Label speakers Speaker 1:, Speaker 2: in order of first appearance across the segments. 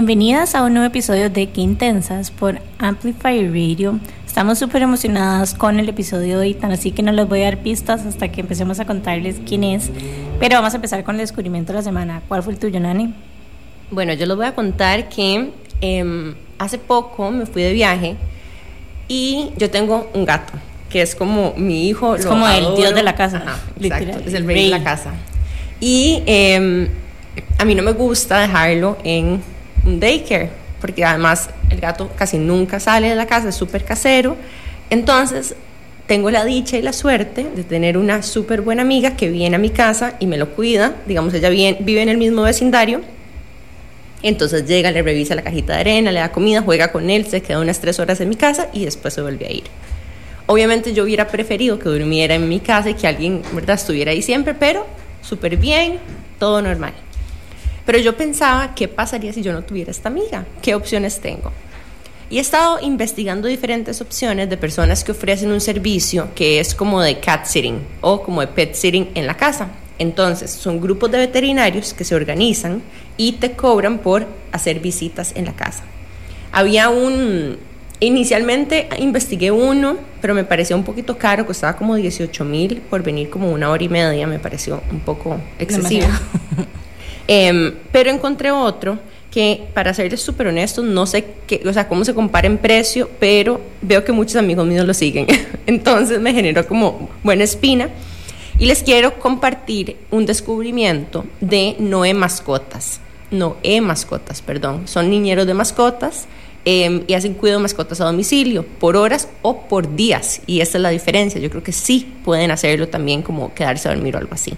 Speaker 1: Bienvenidas a un nuevo episodio de Qué Intensas por Amplify Radio. Estamos súper emocionadas con el episodio de hoy, tan así que no les voy a dar pistas hasta que empecemos a contarles quién es. Pero vamos a empezar con el descubrimiento de la semana. ¿Cuál fue el tuyo, Nani?
Speaker 2: Bueno, yo les voy a contar que em, hace poco me fui de viaje y yo tengo un gato que es como mi hijo.
Speaker 1: Es como el dios de la casa.
Speaker 2: exacto, es el rey, de la casa. Y em, a mí no me gusta dejarlo en un daycare, porque además el gato casi nunca sale de la casa, es súper casero. Entonces, tengo la dicha y la suerte de tener una súper buena amiga que viene a mi casa y me lo cuida. Digamos, ella vive en el mismo vecindario. Entonces llega, le revisa la cajita de arena, le da comida, juega con él, se queda unas tres horas en mi casa y después se vuelve a ir. Obviamente yo hubiera preferido que durmiera en mi casa y que alguien, ¿verdad?, estuviera ahí siempre, pero súper bien, todo normal. Pero yo pensaba, ¿qué pasaría si yo no tuviera esta amiga? ¿Qué opciones tengo? Y he estado investigando diferentes opciones de personas que ofrecen un servicio que es como de cat sitting o como de pet sitting en la casa. Entonces, son grupos de veterinarios que se organizan y te cobran por hacer visitas en la casa. Había un... Inicialmente investigué uno, pero me pareció un poquito caro, costaba como 18 mil por venir como una hora y media, me pareció un poco excesivo. Em, pero encontré otro que, para serles súper honestos, no sé qué, o sea, cómo se compara en precio, pero veo que muchos amigos míos lo siguen. Entonces me generó como buena espina. Y les quiero compartir un descubrimiento de Noé Mascotas. Noé Mascotas, perdón. Son niñeros de mascotas em, y hacen cuidado de mascotas a domicilio por horas o por días. Y esta es la diferencia. Yo creo que sí pueden hacerlo también como quedarse a dormir o algo así.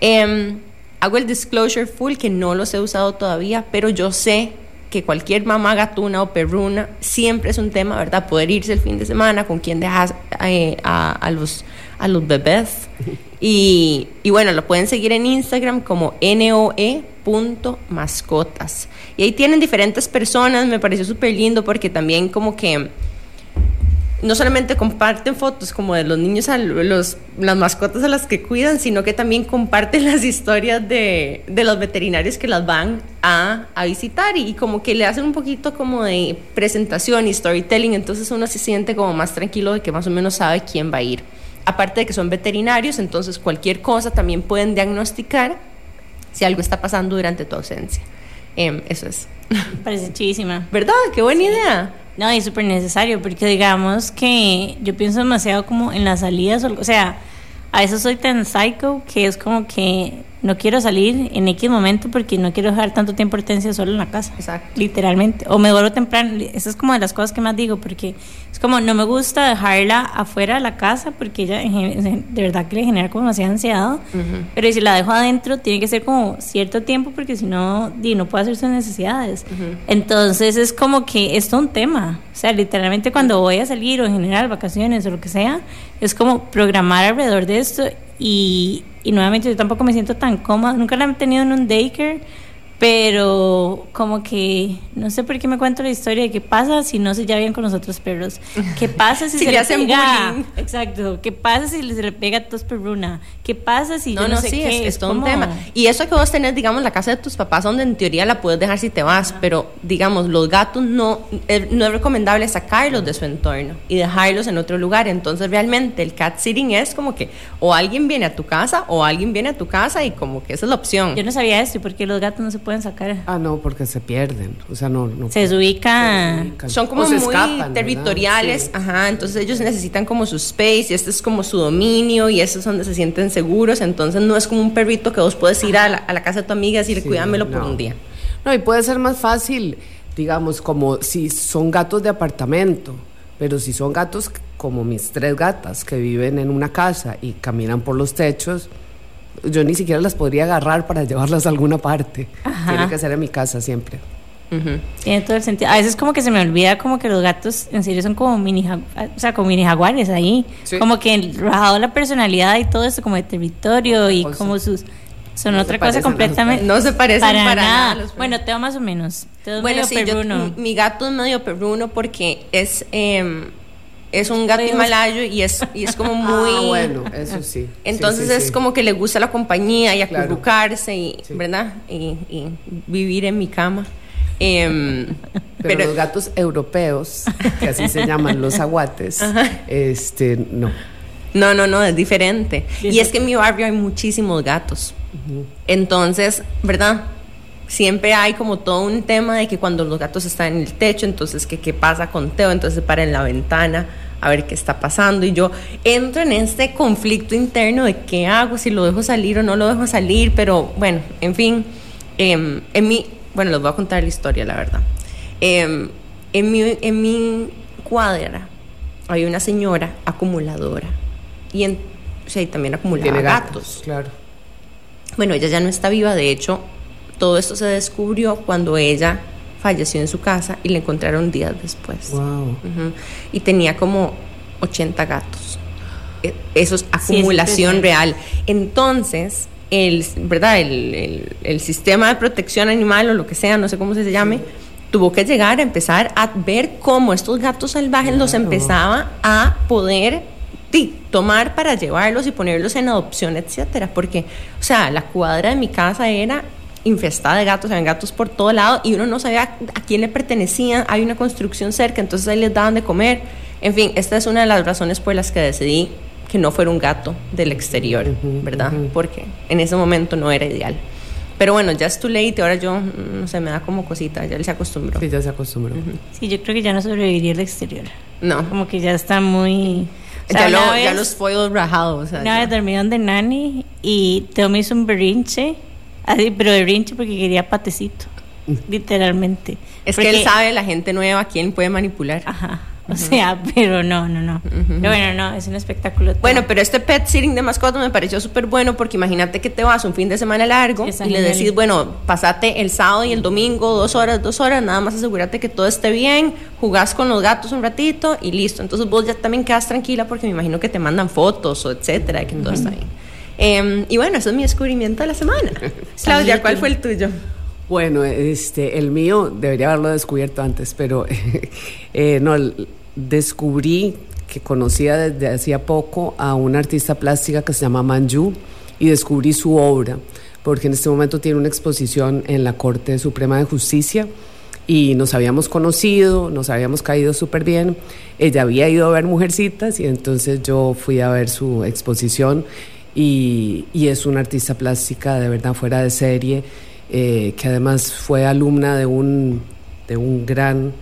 Speaker 2: Eh, hago el disclosure full que no los he usado todavía, pero yo sé que cualquier mamá gatuna o perruna siempre es un tema, ¿verdad? Poder irse el fin de semana, con quién dejas eh, a, los, a los bebés. Y, y, bueno, lo pueden seguir en Instagram como noe.mascotas. Y ahí tienen diferentes personas, me pareció súper lindo porque también como que no solamente comparten fotos como de los niños, a los, las mascotas a las que cuidan, sino que también comparten las historias de, de los veterinarios que las van a, a, visitar y como que le hacen un poquito como de presentación y storytelling, entonces uno se siente como más tranquilo de que más o menos sabe quién va a ir. Aparte de que son veterinarios, entonces cualquier cosa también pueden diagnosticar si algo está pasando durante tu ausencia. Em, eso es.
Speaker 1: Parece chidísima.
Speaker 2: ¿Verdad? Qué buena idea.
Speaker 1: No, y súper necesario, porque digamos que yo pienso demasiado como en las salidas, o sea, a veces soy tan psycho que es como que no quiero salir en X momento porque no quiero dejar tanto tiempo Hortensia solo en la casa.
Speaker 2: Exacto.
Speaker 1: Literalmente. O me vuelvo temprano. Esa es como de las cosas que más digo porque es como no me gusta dejarla afuera de la casa porque ella de verdad que le genera como demasiada ansiedad. Pero si la dejo adentro tiene que ser como cierto tiempo porque si no, no puede hacer sus necesidades. Entonces es como que es todo un tema. O sea, literalmente cuando voy a salir o en general vacaciones o lo que sea, es como programar alrededor de esto y, y nuevamente yo tampoco me siento tan cómoda, nunca la he tenido en un daycare pero como que no sé por qué me cuento la historia de qué pasa si no se lleva bien con los otros perros. ¿Qué pasa si, se le, hacen pega? Bullying. Exacto. ¿Qué pasa si se le pega a tos perruna? ¿Qué pasa si no, no, sé qué?
Speaker 2: Es, todo un tema. Y eso que vos tenés, digamos, la casa de tus papás, donde en teoría la puedes dejar si te vas, pero digamos, los gatos no, eh, no es recomendable sacarlos de su entorno y dejarlos en otro lugar. Entonces, realmente el cat sitting es como que o alguien viene a tu casa o alguien viene a tu casa y como que esa es la opción.
Speaker 1: Yo no sabía eso, porque los gatos no se pueden sacar.
Speaker 3: Ah, no, porque se pierden. O sea, no. no
Speaker 1: se, desubican.
Speaker 2: Son como muy territoriales. Ajá, entonces ellos necesitan como su space y este es como su dominio y eso es donde se sienten seguros. Entonces no es como un perrito que vos puedes ir a la, casa de tu amiga y decirle, cuídamelo por un día.
Speaker 3: No, y puede ser más fácil, digamos, como si son gatos de apartamento. Pero si son gatos como mis tres gatas que viven en una casa y caminan por los techos, yo ni siquiera las podría agarrar para llevarlas a alguna parte. Tiene que ser en mi casa siempre.
Speaker 1: Tiene todo el sentido. A veces como que se me olvida como que los gatos en serio son como mini, o sea, como mini jaguares ahí. Como que rajado la personalidad y todo eso como de territorio y como sus... Son otra cosa completamente.
Speaker 2: No se parecen para, nada.
Speaker 1: bueno, tengo más o menos.
Speaker 2: bueno, sí, mi gato es medio perruno porque es... Eh, es un gato himalayo y es, y es como ah, muy...
Speaker 3: Ah, bueno, eso sí.
Speaker 2: Entonces es como que le gusta la compañía y acurrucarse y, ¿verdad? Y, vivir en mi cama. Em,
Speaker 3: pero, los gatos europeos, que así se llaman los aguates, este, no.
Speaker 2: No, no, no, es diferente. Y es que en mi barrio hay muchísimos gatos. Entonces, ¿verdad? Siempre hay como todo un tema de que cuando los gatos están en el techo, entonces que qué pasa con Teo, entonces para en la ventana a ver qué está pasando y yo entro en este conflicto interno de qué hago, si lo dejo salir o no lo dejo salir, pero bueno, en fin, em, en mi, bueno, les voy a contar la historia, la verdad. Em, en, mi, en mi cuadra hay una señora acumuladora y, en, o sea, también acumulaba gatos.
Speaker 3: Claro.
Speaker 2: Bueno, ella ya no está viva, de hecho, todo esto se descubrió cuando ella falleció en su casa y la encontraron días después.
Speaker 3: Wow.
Speaker 2: Y tenía como 80 gatos. E, eso es acumulación real. Entonces, el, ¿verdad? El, el, sistema de protección animal o lo que sea, no sé cómo se llame, tuvo que llegar a empezar a ver cómo estos gatos salvajes los empezaba a poder tomar para llevarlos y ponerlos en adopción, etcétera, porque, o sea, la cuadra de mi casa era infestada de gatos, había gatos por todo lado y uno no sabía a quién le pertenecían, hay una construcción cerca, entonces ahí les daban de comer. En fin, esta es una de las razones por las que decidí que no fuera un gato del exterior, ¿verdad? Porque en ese momento no era ideal. Pero bueno, ya es too late, ahora yo, mm, no sé, me da como cosita, ya él se acostumbró.
Speaker 3: Sí, ya se acostumbró.
Speaker 1: Sí, yo creo que ya no sobreviviría el exterior.
Speaker 2: No.
Speaker 1: Como que ya está muy...
Speaker 2: ya, ya, los fuegos rajados.
Speaker 1: O una vez dormían de nani y Teo me hizo un berrinche Así, pero de rinche porque quería patecito, literalmente.
Speaker 2: Es que él sabe la gente nueva quién puede manipular.
Speaker 1: Ajá. O sea, pero no, no, no. Pero bueno, no, es un espectáculo.
Speaker 2: Bueno, pero este pet sitting de mascotas me pareció súper bueno porque imagínate que te vas un fin de semana largo y le decís, bueno, pasate el sábado y el domingo, dos horas, dos horas, nada más asegúrate que todo esté bien, jugás con los gatos un ratito y listo. Entonces vos ya también quedas tranquila porque me imagino que te mandan fotos o etcétera, que todo está bien. Em, y bueno, eso es mi descubrimiento de la semana. Claudia, ¿cuál fue el tuyo?
Speaker 3: Bueno, este, el mío debería haberlo descubierto antes, pero eh, no, descubrí que conocía desde hacía poco a una artista plástica que se llama Manju y descubrí su obra, porque en este momento tiene una exposición en la Corte Suprema de Justicia y nos habíamos conocido, nos habíamos caído súper bien. Ella había ido a ver Mujercitas y entonces yo fui a ver su exposición y, es una artista plástica de verdad fuera de serie, eh, que además fue alumna de un, de un gran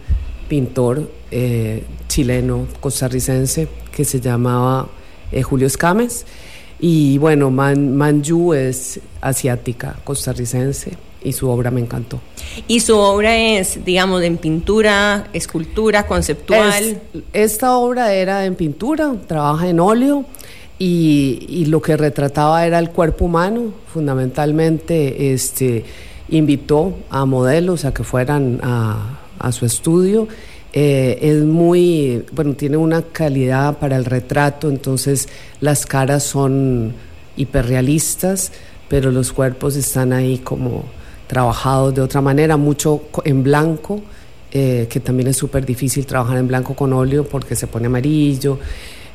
Speaker 3: pintor eh, chileno, costarricense, que se llamaba eh, Julio Escames. Y bueno, Man, Manju es asiática, costarricense, y su obra me encantó.
Speaker 2: ¿Y su obra es, digamos, en pintura, escultura, conceptual?
Speaker 3: esta obra era en pintura, trabaja en óleo y, lo que retrataba era el cuerpo humano, fundamentalmente este, invitó a modelos a que fueran a, su estudio. Eh, es muy, bueno, tiene una calidad para el retrato, entonces las caras son hiperrealistas, pero los cuerpos están ahí como trabajados de otra manera, mucho en blanco, eh, que también es súper difícil trabajar en blanco con óleo porque se pone amarillo.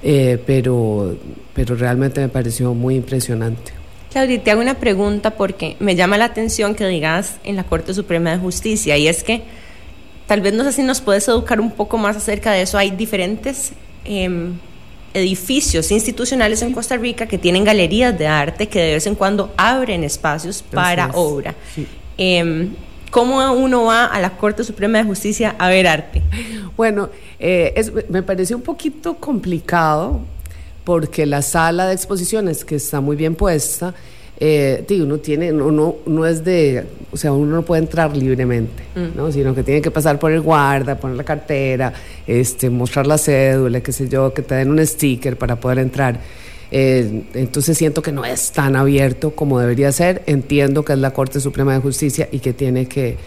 Speaker 3: Eh, pero, pero realmente me pareció muy impresionante.
Speaker 2: Claudia, te hago una pregunta porque me llama la atención que digas en la Corte Suprema de Justicia y es que tal vez no sé si nos puedes educar un poco más acerca de eso. Hay diferentes em, edificios institucionales en Costa Rica que tienen galerías de arte que de vez en cuando abren espacios para obra. Em, ¿Cómo uno va a la Corte Suprema de Justicia a ver arte?
Speaker 3: Bueno, eh, me pareció un poquito complicado porque la sala de exposiciones, que está muy bien puesta, eh, uno tiene, uno no es de, o sea, uno no puede entrar libremente, mm. ¿no? sino que tiene que pasar por el guarda, poner la cartera, este, mostrar la cédula, qué sé yo, que te den un sticker para poder entrar. Eh, entonces siento que no es tan abierto como debería ser. Entiendo que es la Corte Suprema de Justicia y que tiene que,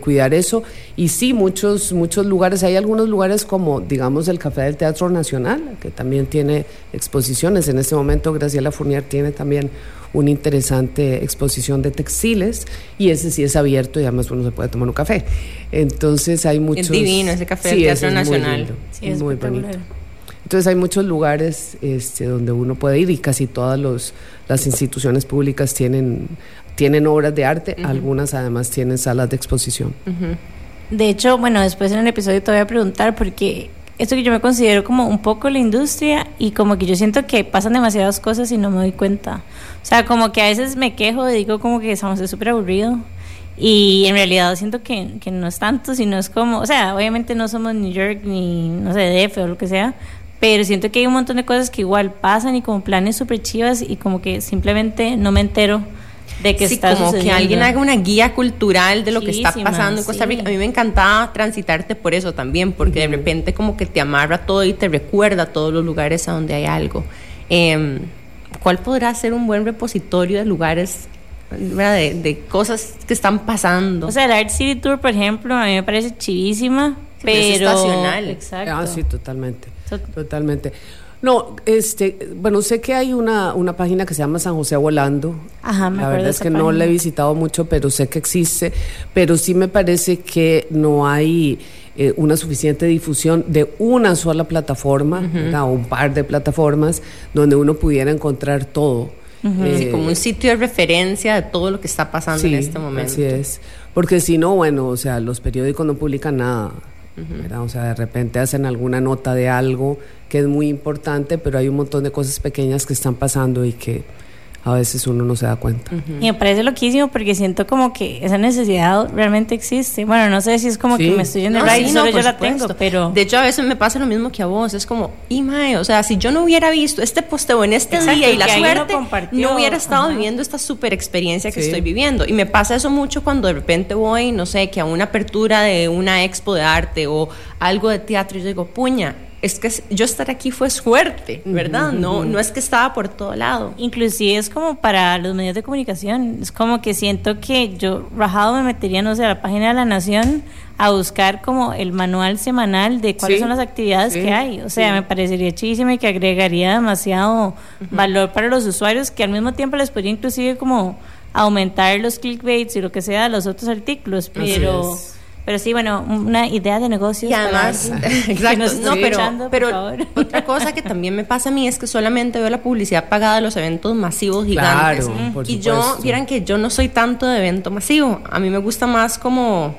Speaker 3: cuidar eso. Y sí, muchos, muchos lugares, hay algunos lugares como, digamos, el Café del Teatro Nacional, que también tiene exposiciones. En este momento, Graciela Fournier tiene también una interesante exposición de textiles y ese sí es abierto y además uno se puede tomar un café. Entonces hay muchos...
Speaker 2: Es divino ese Café del Teatro Nacional.
Speaker 3: sí, es muy bonito. Entonces hay muchos lugares este, donde uno puede ir y casi todas los, las instituciones públicas tienen, tienen obras de arte, algunas además tienen salas de exposición.
Speaker 1: De hecho, bueno, después en el episodio te voy a preguntar porque esto que yo me considero como un poco la industria y como que yo siento que pasan demasiadas cosas y no me doy cuenta. O sea, como que a veces me quejo y digo como que estamos súper aburrido y en realidad siento que, que, no es tanto, sino es como, o sea, obviamente no somos New York ni, no sé, DF o lo que sea, pero siento que hay un montón de cosas que igual pasan y como planes súper chivas y como que simplemente no me entero de que
Speaker 2: sí,
Speaker 1: está
Speaker 2: como
Speaker 1: sucediendo.
Speaker 2: que alguien haga una guía cultural de lo que está pasando en Costa
Speaker 1: sí.
Speaker 2: Rica. A mí me encantaba transitarte por eso también, porque de repente como que te amarra todo y te recuerda todos los lugares a donde hay algo. Eh, ¿Cuál podrá ser un buen repositorio de lugares. De, de cosas que están pasando?
Speaker 1: O sea, el Art City Tour, por ejemplo, a mí me parece chivísima,
Speaker 2: pero es estacional.
Speaker 1: Exacto.
Speaker 3: Ah, sí, totalmente.
Speaker 1: Tot-
Speaker 3: Totalmente. No, este, bueno, sé que hay una, una página que se llama San José Volando.
Speaker 1: Ajá, me
Speaker 3: La verdad
Speaker 1: de
Speaker 3: es que no la he visitado mucho, pero sé que existe. Pero sí me parece que no hay eh, una suficiente difusión de una sola plataforma, o un par de plataformas, donde uno pudiera encontrar todo. Eh,
Speaker 2: como un sitio de referencia de todo lo que está pasando en este momento.
Speaker 3: Así es. Porque si no, bueno, o sea, los periódicos no publican nada. O sea, de repente hacen alguna nota de algo que es muy importante, pero hay un montón de cosas pequeñas que están pasando y que a veces uno no se da cuenta.
Speaker 1: Y me parece loquísimo porque siento como que esa necesidad realmente existe. Bueno, no sé si es como
Speaker 3: Sí.
Speaker 1: que me estoy yendo
Speaker 2: No,
Speaker 1: right,
Speaker 2: sí,
Speaker 1: solo
Speaker 2: no,
Speaker 1: yo
Speaker 2: por
Speaker 1: la
Speaker 2: supuesto.
Speaker 1: tengo, pero...
Speaker 2: De hecho, a veces me pasa lo mismo que a vos. Es como, y mae, o sea, si yo no hubiera visto este posteo en este
Speaker 1: Exacto,
Speaker 2: día y la suerte, no hubiera estado
Speaker 1: Ajá.
Speaker 2: viviendo esta super experiencia que
Speaker 3: Sí.
Speaker 2: estoy viviendo. Y me pasa eso mucho cuando de repente voy, no sé, que a una apertura de una expo de arte o algo de teatro y yo digo, puña, es que yo estar aquí fue suerte, ¿verdad? No, no es que estaba por todo lado.
Speaker 1: Inclusive es como para los medios de comunicación, es como que siento que yo rajado me metería, no sé, a la página de la Nación a buscar como el manual semanal de cuáles
Speaker 3: Sí,
Speaker 1: son las actividades
Speaker 3: sí,
Speaker 1: que hay. O sea,
Speaker 3: sí.
Speaker 1: me parecería chidísimo y que agregaría demasiado valor para los usuarios que al mismo tiempo les podría inclusive como aumentar los clickbaits y lo que sea de los otros artículos,
Speaker 3: Así
Speaker 1: pero...
Speaker 3: es.
Speaker 1: Pero sí, bueno, una idea de negocios.
Speaker 2: Y además, exacto, no, pero, pero otra cosa que también me pasa a mí es que solamente veo la publicidad pagada de los eventos masivos gigantes.
Speaker 3: Claro, por
Speaker 2: y yo, vieran que yo no soy tanto de evento masivo. A mí me gusta más como,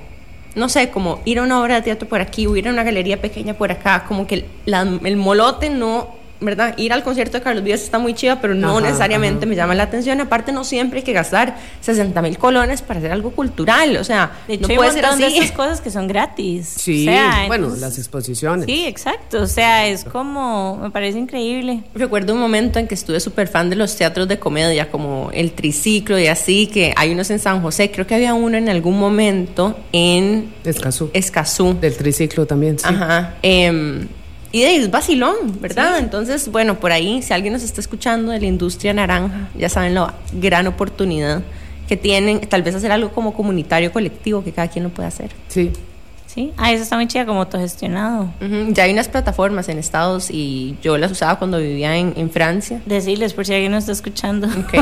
Speaker 2: no sé, como ir a una obra de teatro por aquí o ir a una galería pequeña por acá. Como que la- el molote no, ¿verdad? Ir al concierto de Carlos Díaz está muy chiva, pero no
Speaker 3: Ajá,
Speaker 2: necesariamente
Speaker 3: ajá.
Speaker 2: me llama la atención. Aparte, no siempre hay que gastar 60 mil colones para hacer algo cultural. O sea,
Speaker 1: De hecho,
Speaker 2: no puede ser así.
Speaker 1: de esas cosas que son gratis.
Speaker 3: Sí,
Speaker 1: O sea,
Speaker 3: bueno,
Speaker 1: entonces-
Speaker 3: las exposiciones.
Speaker 1: Sí, exacto. O sea, es como, me parece increíble.
Speaker 2: Recuerdo un momento en que estuve súper fan de los teatros de comedia, como el triciclo y así, que hay unos en San José. Creo que había uno en algún momento en
Speaker 3: Escazú.
Speaker 2: Escazú.
Speaker 3: Del triciclo también, sí.
Speaker 2: Ajá. em, y de ahí es vacilón, ¿verdad? Entonces, bueno, por ahí, si alguien nos está escuchando de la industria naranja, ya saben la gran oportunidad que tienen, tal vez hacer algo como comunitario, colectivo, que cada quien lo puede hacer.
Speaker 3: Sí.
Speaker 1: Sí. Ah, eso está muy chida, como autogestionado.
Speaker 2: Ujú, Ya hay unas plataformas en Estados y yo las usaba cuando vivía en, en Francia.
Speaker 1: Decirles por si alguien nos está escuchando.
Speaker 2: Ok,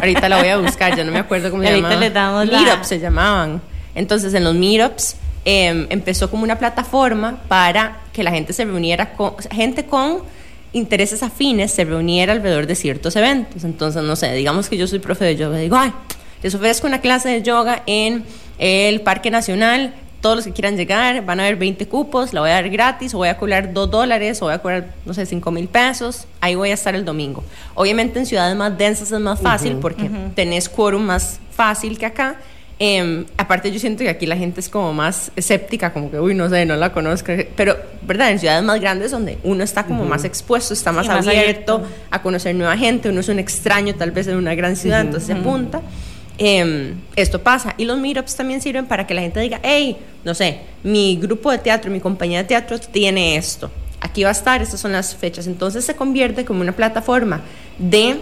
Speaker 2: ahorita la voy a buscar, ya no me acuerdo cómo se
Speaker 1: Ahorita
Speaker 2: llamaban.
Speaker 1: les damos la-
Speaker 2: Meetups se llamaban. Entonces, en los meetups eh, empezó como una plataforma para que la gente se reuniera con, gente con intereses afines se reuniera alrededor de ciertos eventos. Entonces, no sé, digamos que yo soy profe de yoga, digo, ay, les ofrezco una clase de yoga en el Parque Nacional. Todos los que quieran llegar, van a haber 20 cupos, la voy a dar gratis, o voy a cobrar 2 dólares, o voy a cobrar, no sé, 5 mil pesos. Ahí voy a estar el domingo. Obviamente en ciudades más densas es más fácil porque tenés quórum más fácil que acá. Em, aparte yo siento que aquí la gente es como más escéptica, como que, uy, no sé, no la conozco. Pero, ¿verdad? En ciudades más grandes donde uno está como más expuesto, está más,
Speaker 1: Sí, más
Speaker 2: abierto,
Speaker 1: abierto.
Speaker 2: a conocer nueva gente, uno es un extraño tal vez en una gran ciudad, entonces se apunta. Em, esto pasa. Y los meetups también sirven para que la gente diga, hey, no sé, mi grupo de teatro, mi compañía de teatro tiene esto. Aquí va a estar, estas son las fechas. Entonces se convierte como una plataforma de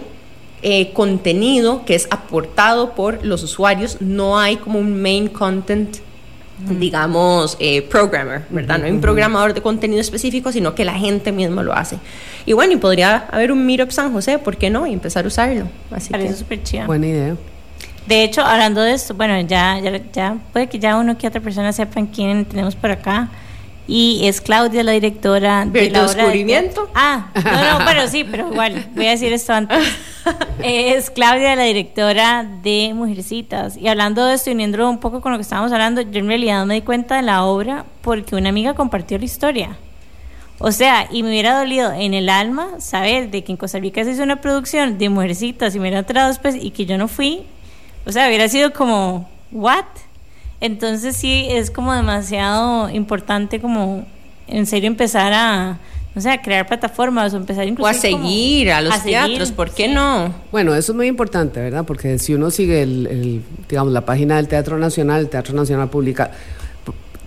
Speaker 2: eh, contenido que es aportado por los usuarios. No hay como un main content digamos, eh, programmer, ¿verdad? No hay un programador de contenido específico, sino que la gente misma lo hace. Y bueno, y podría haber un Meetup San José, ¿por qué no? Y empezar a usarlo. Así
Speaker 1: Parece
Speaker 2: que,
Speaker 1: súper chida.
Speaker 3: Buena idea.
Speaker 1: De hecho, hablando de esto, bueno, ya, ya, ya puede que ya uno que otra persona sepan quién tenemos por acá. Y es Claudia, la directora de
Speaker 2: ¿Del
Speaker 1: la obra de
Speaker 2: descubrimiento?
Speaker 1: Ah, no, no, bueno, sí, pero igual, voy a decir esto antes. es Claudia, la directora de Mujercitas. Y hablando de esto, uniendo un poco con lo que estábamos hablando, yo en realidad me di cuenta de la obra porque una amiga compartió la historia. O sea, y me hubiera dolido en el alma saber de que en Costa Rica se hizo una producción de Mujercitas y me hubiera entrado después y que yo no fui. O sea, hubiera sido como, ¿what? Entonces sí, es como demasiado importante como en serio empezar a o sea, crear plataformas o empezar incluso
Speaker 2: O a seguir a los teatros, ¿por qué no?
Speaker 3: Bueno, eso es muy importante, ¿verdad? Porque si uno sigue, el, digamos, la página del Teatro Nacional, el Teatro Nacional publica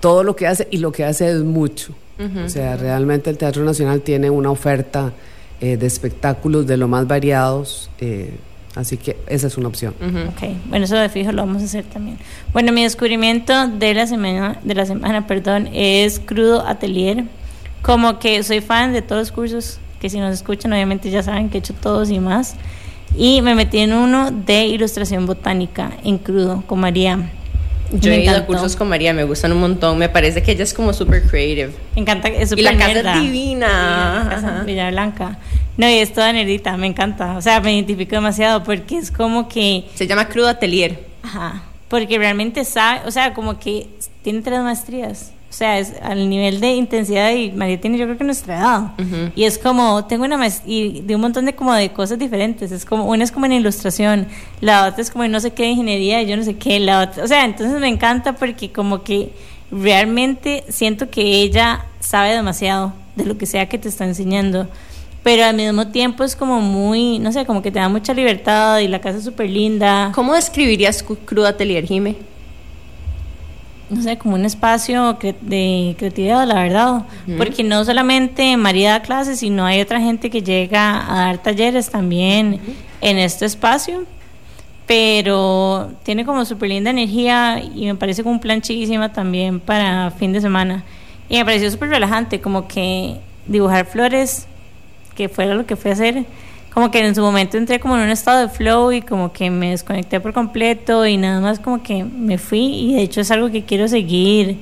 Speaker 3: todo lo que hace y lo que hace es mucho. O sea, realmente el Teatro Nacional tiene una oferta eh, de espectáculos de lo más variados. Eh, así que esa es una opción.
Speaker 1: Ok, bueno, eso de fijo lo vamos a hacer también. Bueno, mi descubrimiento de la semana, de la semana perdón, es Crudo Atelier como que soy fan de todos los cursos, que si nos escuchan obviamente ya saben que he hecho todos y más. Y me metí en uno de ilustración botánica en crudo con María.
Speaker 2: Yo he ido a cursos con María, me gustan un montón. Me parece que ella es como súper creative.
Speaker 1: Me encanta, es súper
Speaker 2: Y la casa es divina.
Speaker 1: Villa Blanca. No, y es toda nerdita, me encanta. O sea, me identifico demasiado porque es como que.
Speaker 2: Se llama Crudo Atelier.
Speaker 1: Ajá. Porque realmente sabe, o sea, como que tiene tres maestrías. O sea, es al nivel de intensidad y María tiene yo creo que nuestra edad. Y es como, tengo una y de un montón de como de cosas diferentes. Es como, una es como en ilustración, la otra es como en no sé qué ingeniería, yo no sé qué, la otra, o sea, entonces me encanta porque como que realmente siento que ella sabe demasiado de lo que sea que te está enseñando. Pero al mismo tiempo es como muy, no sé, como que te da mucha libertad y la casa es súper linda.
Speaker 2: ¿Cómo describirías Cruda Atelier, Jime?
Speaker 1: No sé, como un espacio de creatividad, la verdad. Porque no solamente María da clases, sino hay otra gente que llega a dar talleres también en este espacio. Pero tiene como súper linda energía y me parece como un plan chiquísima también para fin de semana. Y me pareció súper relajante, como que dibujar flores, que fuera lo que fue a hacer como que en su momento entré como en un estado de flow y como que me desconecté por completo y nada más como que me fui y de hecho es algo que quiero seguir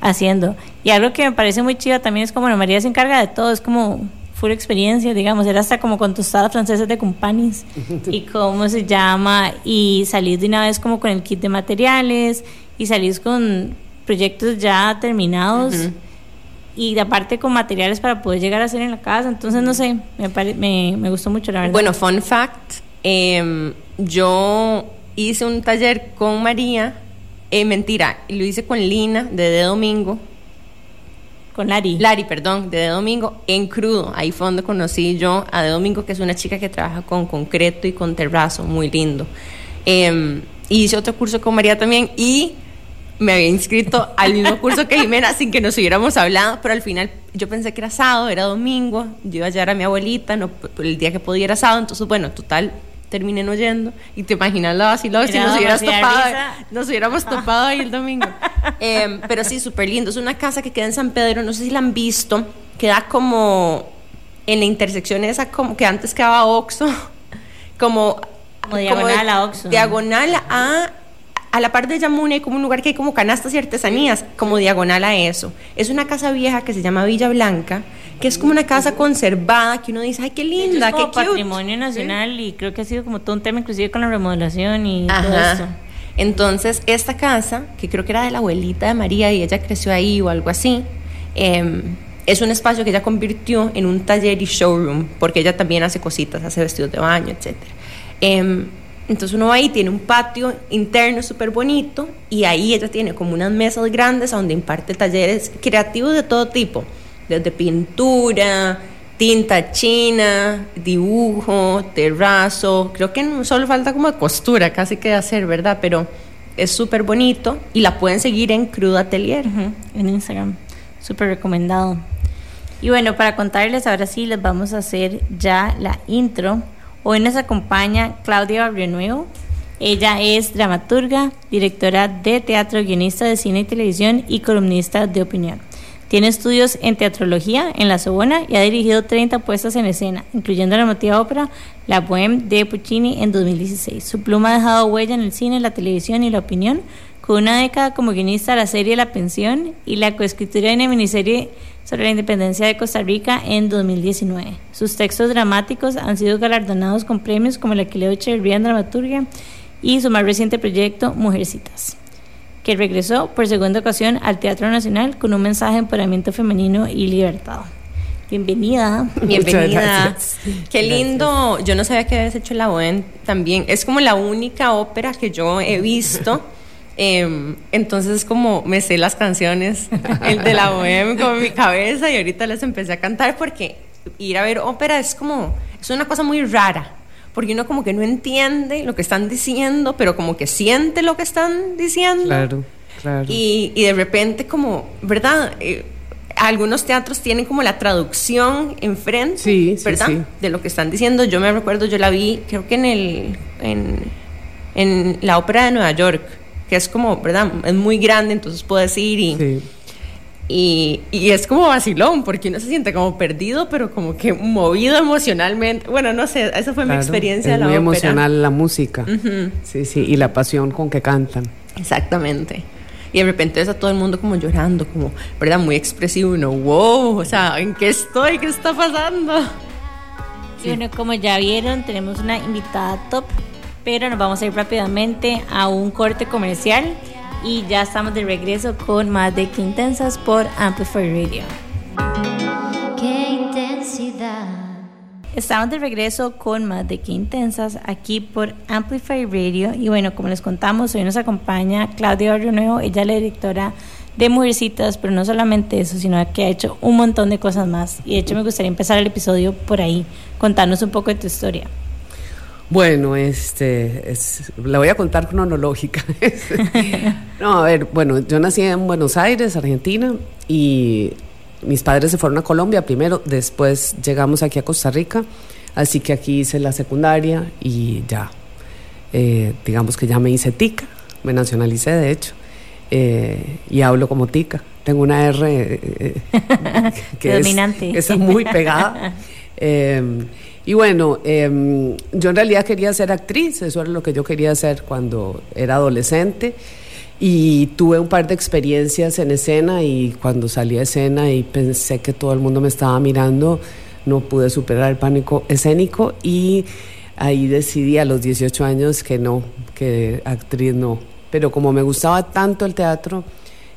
Speaker 1: haciendo. Y algo que me parece muy chido también es como la María se encarga de todo, es como full experiencia, digamos, era hasta como con tostadas francesas de compañías y cómo se llama y salir de una vez como con el kit de materiales y salir con proyectos ya terminados y aparte con materiales para poder llegar a hacer en la casa. Entonces, no sé, me, me, gustó mucho, la verdad.
Speaker 2: Bueno, fun fact, em, yo hice un taller con María, eh, mentira, lo hice con Lina de De Domingo.
Speaker 1: Con Lari.
Speaker 2: Lari, perdón, de De Domingo, en crudo. Ahí fue donde conocí yo a De Domingo, que es una chica que trabaja con concreto y con terrazo, muy lindo. Eh, hice otro curso con María también y me había inscrito al mismo curso que Jimena sin que nos hubiéramos hablado, pero al final yo pensé que era sábado, era domingo, yo iba a llevar a mi abuelita, no, el día que podía era sábado, entonces bueno, total, terminé no yendo y te imaginas la vacilada si nos hubieras topado, nos hubiéramos topado ahí el domingo. Em, pero sí, súper lindo, es una casa que queda en San Pedro, no sé si la han visto, queda como en la intersección esa como que antes quedaba Oxo,
Speaker 1: como, como diagonal a Oxo.
Speaker 2: Diagonal a a la parte de Yamuna hay como un lugar que hay como canastas y artesanías, como diagonal a eso. Es una casa vieja que se llama Villa Blanca, que es como una casa conservada, que uno dice, ay, qué linda, qué cute.
Speaker 1: patrimonio nacional y creo que ha sido como todo un tema inclusive con la remodelación y todo eso.
Speaker 2: Entonces, esta casa, que creo que era de la abuelita de María y ella creció ahí o algo así, em, es un espacio que ella convirtió en un taller y showroom, porque ella también hace cositas, hace vestidos de baño, etc. Entonces uno ahí, tiene un patio interno súper bonito y ahí ella tiene como unas mesas grandes donde imparte talleres creativos de todo tipo, desde pintura, tinta china, dibujo, terrazo, creo que solo falta como costura casi que hacer, ¿verdad? Pero es súper bonito y la pueden seguir en Crudo Atelier.
Speaker 1: en Instagram, súper recomendado. Y bueno, para contarles ahora sí les vamos a hacer ya la intro Hoy nos acompaña Claudia Nuevo. Ella es dramaturga, directora de teatro, guionista de cine y televisión y columnista de opinión. Tiene estudios en teatrología en La Sobona y ha dirigido 30 puestas en escena, incluyendo la emotiva ópera La Bohème de Puccini en 2016. Su pluma ha dejado huella en el cine, la televisión y la opinión con una década como guionista de la serie La Pensión y la coescritura de una miniserie sobre la independencia de Costa Rica en 2019. Sus textos dramáticos han sido galardonados con premios como el Aquileo Echeverría en Dramaturgia y su más reciente proyecto, Mujercitas, que regresó por segunda ocasión al Teatro Nacional con un mensaje de empoderamiento femenino y libertad. Bienvenida.
Speaker 2: Bienvenida. Qué lindo. Yo no sabía que habías hecho la OEN también. Es como la única ópera que yo he visto. Em, entonces como me sé las canciones el de la OEM con mi cabeza y ahorita les empecé a cantar porque ir a ver ópera es como, es una cosa muy rara porque uno como que no entiende lo que están diciendo, pero como que siente lo que están diciendo.
Speaker 3: Claro, claro.
Speaker 2: Y, y de repente como, ¿verdad? Eh, algunos teatros tienen como la traducción enfrente,
Speaker 3: sí, sí,
Speaker 2: ¿verdad?
Speaker 3: Sí.
Speaker 2: De lo que están diciendo. Yo me recuerdo, yo la vi, creo que en el en, en la ópera de Nueva York, que es como, ¿verdad? Es muy grande, entonces puedes ir y,
Speaker 3: Sí.
Speaker 2: y, y es como vacilón, porque uno se siente como perdido, pero como que movido emocionalmente. Bueno, no sé, esa fue mi
Speaker 3: Claro,
Speaker 2: experiencia
Speaker 3: es
Speaker 2: de la
Speaker 3: muy
Speaker 2: ópera.
Speaker 3: emocional la música. Sí, sí, y la pasión con que cantan.
Speaker 2: Exactamente. Y de repente ves a todo el mundo como llorando, como, ¿verdad? Muy expresivo. Uno, wow, o sea, ¿en qué estoy? ¿Qué está pasando?
Speaker 1: Y bueno, como ya vieron, tenemos una invitada top, pero nos vamos a ir rápidamente a un corte comercial y ya estamos de regreso con más de Que Intensas por Amplify Radio.
Speaker 4: Qué intensidad.
Speaker 1: Estamos de regreso con más de Que Intensas aquí por Amplify Radio y bueno, como les contamos, hoy nos acompaña Claudia Barrio Nuevo, ella es la directora de Mujercitas, pero no solamente eso, sino que ha hecho un montón de cosas más y de hecho me gustaría empezar el episodio por ahí, contarnos un poco de tu historia.
Speaker 3: Bueno, este, es- la voy a contar cronológica. no, a ver, bueno, yo nací en Buenos Aires, Argentina, y mis padres se fueron a Colombia primero, después llegamos aquí a Costa Rica, así que aquí hice la secundaria y ya, eh, digamos que ya me hice tica, me nacionalicé de hecho, eh, y hablo como tica. Tengo una R eh, eh, que, es-
Speaker 1: Dominante.
Speaker 3: que está muy pegada. Y bueno, eh, yo en realidad quería ser actriz, eso era lo que yo quería hacer cuando era adolescente. Y tuve un par de experiencias en escena y cuando salí a escena y pensé que todo el mundo me estaba mirando, no pude superar el pánico escénico y ahí decidí a los 18 años que no, que actriz no. Pero como me gustaba tanto el teatro,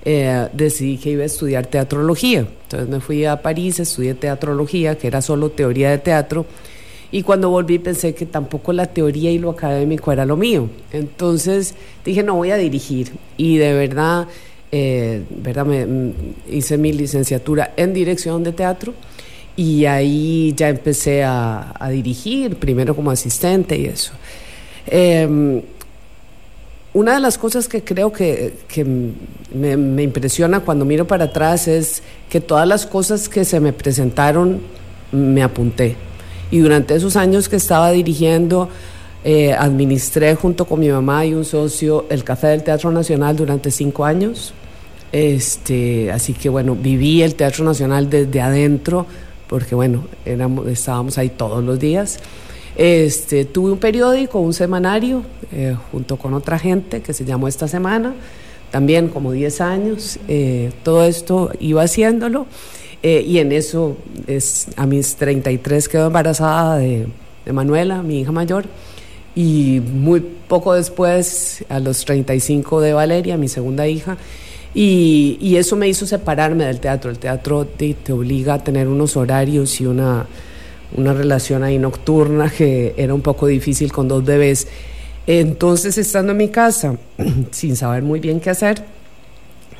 Speaker 3: eh, decidí que iba a estudiar teatrología. Entonces me fui a París, estudié teatrología, que era solo teoría de teatro. Y cuando volví pensé que tampoco la teoría y lo académico era lo mío. Entonces dije, no voy a dirigir. Y de verdad, eh, verdad me, mm, hice mi licenciatura en dirección de teatro. Y ahí ya empecé a, dirigir, primero como asistente y eso. Em, una de las cosas que creo que, me impresiona cuando miro para atrás es que todas las cosas que se me presentaron me apunté. Y durante esos años que estaba dirigiendo, eh, administré junto con mi mamá y un socio el Café del Teatro Nacional durante cinco años. Este, así que bueno, viví el Teatro Nacional desde adentro, porque bueno, éramos, estábamos ahí todos los días. Este, tuve un periódico, un semanario, eh, junto con otra gente que se llamó Esta Semana, también como 10 años. eh, todo esto iba haciéndolo eh, y en eso es, a mis 33 quedó embarazada de, de Manuela, mi hija mayor, y muy poco después, a los 35 de Valeria, mi segunda hija. Y, y eso me hizo separarme del teatro. El teatro te, te obliga a tener unos horarios y una, una relación ahí nocturna que era un poco difícil con dos bebés. Entonces, estando en mi casa, sin saber muy bien qué hacer,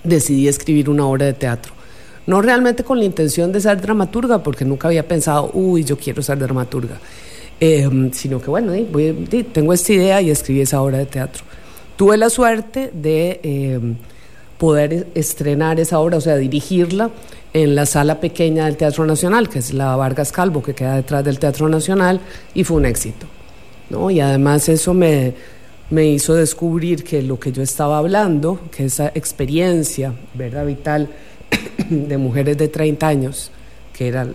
Speaker 3: decidí escribir una obra de teatro. No realmente con la intención de ser dramaturga, porque nunca había pensado, uy, yo quiero ser dramaturga, Eh, sino que bueno, di, voy- tengo esta idea y escribí esa obra de teatro. Tuve la suerte de eh, poder estrenar esa obra, o sea, dirigirla en la sala pequeña del Teatro Nacional, que es la Vargas Calvo, que queda detrás del Teatro Nacional, y fue un éxito. ¿no? Y además eso me, me hizo descubrir que lo que yo estaba hablando, que esa experiencia ¿verdad? vital de mujeres de 30 años, que era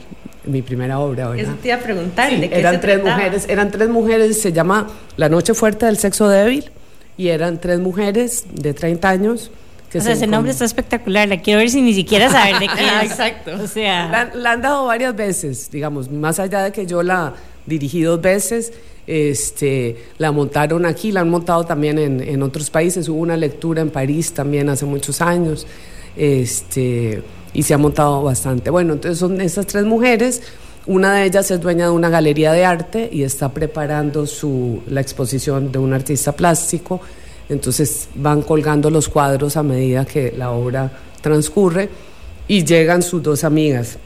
Speaker 3: mi primera obra, ¿verdad?
Speaker 2: Eso te iba a preguntar.
Speaker 3: Sí,
Speaker 2: ¿de qué
Speaker 3: eran
Speaker 2: se
Speaker 3: tres
Speaker 2: trataba?
Speaker 3: mujeres, eran tres mujeres, se llama La Noche Fuerte del Sexo Débil. y eran tres mujeres de 30 años.
Speaker 1: Que o sea, ese nombre está espectacular, la quiero ver sin ni siquiera saber de qué es.
Speaker 2: Exacto.
Speaker 1: O sea...
Speaker 3: La, han dado varias veces, digamos, más allá de que yo la dirigí dos veces, este, la montaron aquí, la han montado también en, en otros países, hubo una lectura en París también hace muchos años, este, y se ha montado bastante. Bueno, entonces son esas tres mujeres, una de ellas es dueña de una galería de arte y está preparando su, la exposición de un artista plástico, entonces van colgando los cuadros a medida que la obra transcurre y llegan sus dos amigas.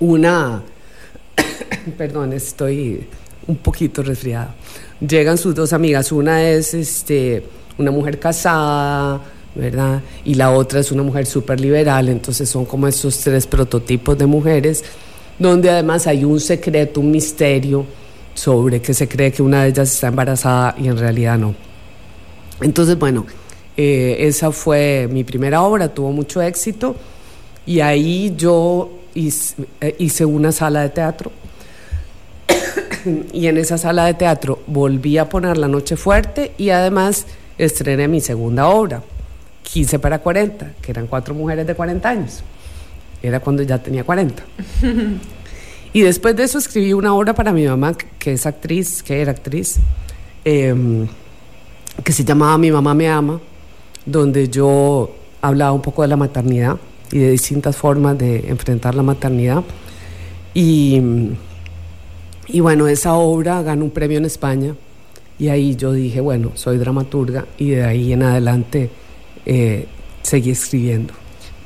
Speaker 3: Una, perdón, estoy un poquito resfriada. Llegan sus dos amigas, una es este, una mujer casada, Y la otra es una mujer súper liberal, entonces son como esos tres prototipos de mujeres, donde además hay un secreto, un misterio sobre que se cree que una de ellas está embarazada y en realidad no. Entonces, bueno, eh, esa fue mi primera obra, tuvo mucho éxito y ahí yo hice, eh, hice una sala de teatro. Y en esa sala de teatro volví a poner La Noche Fuerte y además estrené mi segunda obra, 15 para 40, que eran cuatro mujeres de 40 años. Era cuando ya tenía 40. y después de eso escribí una obra para mi mamá, que es actriz, que era actriz, em, que se llamaba Mi mamá me ama, donde yo hablaba un poco de la maternidad y de distintas formas de enfrentar la maternidad. Y y bueno, esa obra ganó un premio en España y ahí yo dije, bueno, soy dramaturga y de ahí en adelante eh, seguí escribiendo.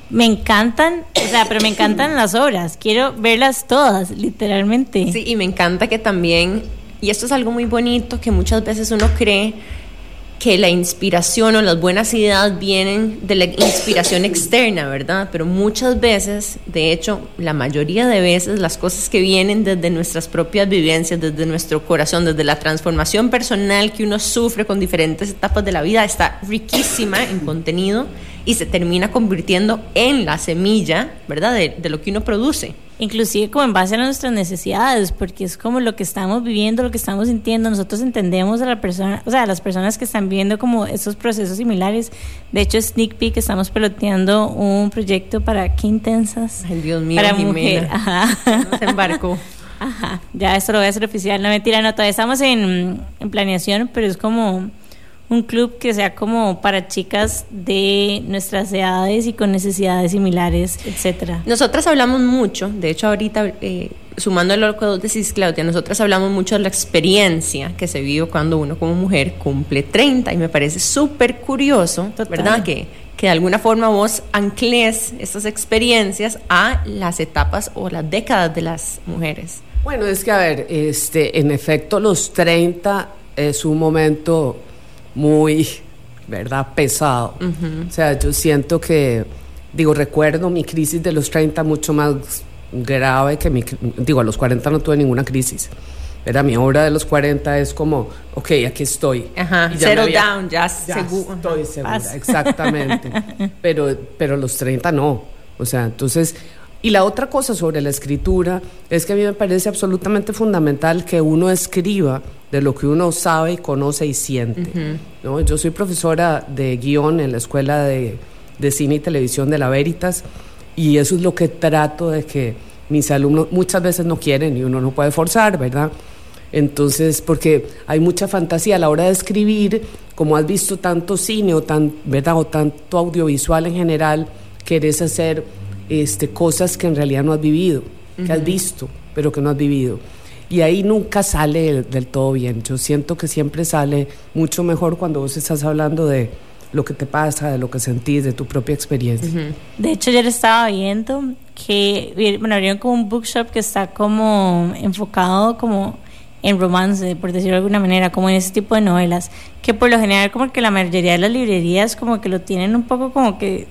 Speaker 1: Me encantan, o sea, pero me encantan las obras, quiero verlas todas, literalmente.
Speaker 2: Sí, y me encanta que también, y esto es algo muy bonito, que muchas veces uno cree que la inspiración o las buenas ideas vienen de la inspiración externa, ¿verdad? Pero muchas veces, de hecho, la mayoría de veces, las cosas que vienen desde nuestras propias vivencias, desde nuestro corazón, desde la transformación personal que uno sufre con diferentes etapas de la vida, está riquísima en contenido y se termina convirtiendo en la semilla, ¿verdad? De, de lo que uno produce
Speaker 1: inclusive como en base a nuestras necesidades, porque es como lo que estamos viviendo, lo que estamos sintiendo, nosotros entendemos a la persona, o sea, a las personas que están viendo como estos procesos similares. De hecho, Sneak Peek estamos peloteando un proyecto para qué intensas.
Speaker 2: Ay, Dios mío,
Speaker 1: para
Speaker 2: Jimena.
Speaker 1: mujer, ajá.
Speaker 2: Embarcó.
Speaker 1: Ajá, ya esto lo voy a hacer oficial, no mentira, no, todavía estamos en, en planeación, pero es como un club que sea como para chicas de nuestras edades y con necesidades similares, etcétera.
Speaker 2: Nosotras hablamos mucho, de hecho ahorita eh, sumando lo que vos decís, Claudia, nosotras hablamos mucho de la experiencia que se vive cuando uno como mujer cumple 30 y me parece súper curioso,
Speaker 1: Total.
Speaker 2: ¿verdad? Que, que de alguna forma vos ancles estas experiencias a las etapas o las décadas de las mujeres.
Speaker 3: Bueno, es que a ver, este, en efecto los 30 es un momento muy, ¿verdad?, pesado. O sea, yo siento que, digo, recuerdo mi crisis de los 30 mucho más grave que mi, digo, a los 40 no tuve ninguna crisis. Era mi obra de los 40 es como, ok, aquí estoy.
Speaker 2: Ajá, settle
Speaker 3: había-
Speaker 2: down, ya,
Speaker 3: ya
Speaker 2: seguro.
Speaker 3: estoy segura,
Speaker 1: Paz.
Speaker 3: exactamente. pero, pero los 30 no. O sea, entonces, y la otra cosa sobre la escritura es que a mí me parece absolutamente fundamental que uno escriba de lo que uno sabe conoce y siente. ¿no? Yo soy profesora de guion en la Escuela de, de Cine y Televisión de la Veritas y eso es lo que trato de que mis alumnos muchas veces no quieren y uno no puede forzar, ¿verdad? Entonces, porque hay mucha fantasía a la hora de escribir, como has visto tanto cine o, tan, ¿verdad? o tanto audiovisual en general, querés hacer este, cosas que en realidad no has vivido, que has visto, pero que no has vivido. Y ahí nunca sale del, todo bien. Yo siento que siempre sale mucho mejor cuando vos estás hablando de lo que te pasa, de lo que sentís, de tu propia experiencia.
Speaker 1: De hecho, ayer estaba viendo que, bueno, abrieron como un bookshop que está como enfocado como en romance, por decirlo de alguna manera, como en ese tipo de novelas, que por lo general como que la mayoría de las librerías como que lo tienen un poco como que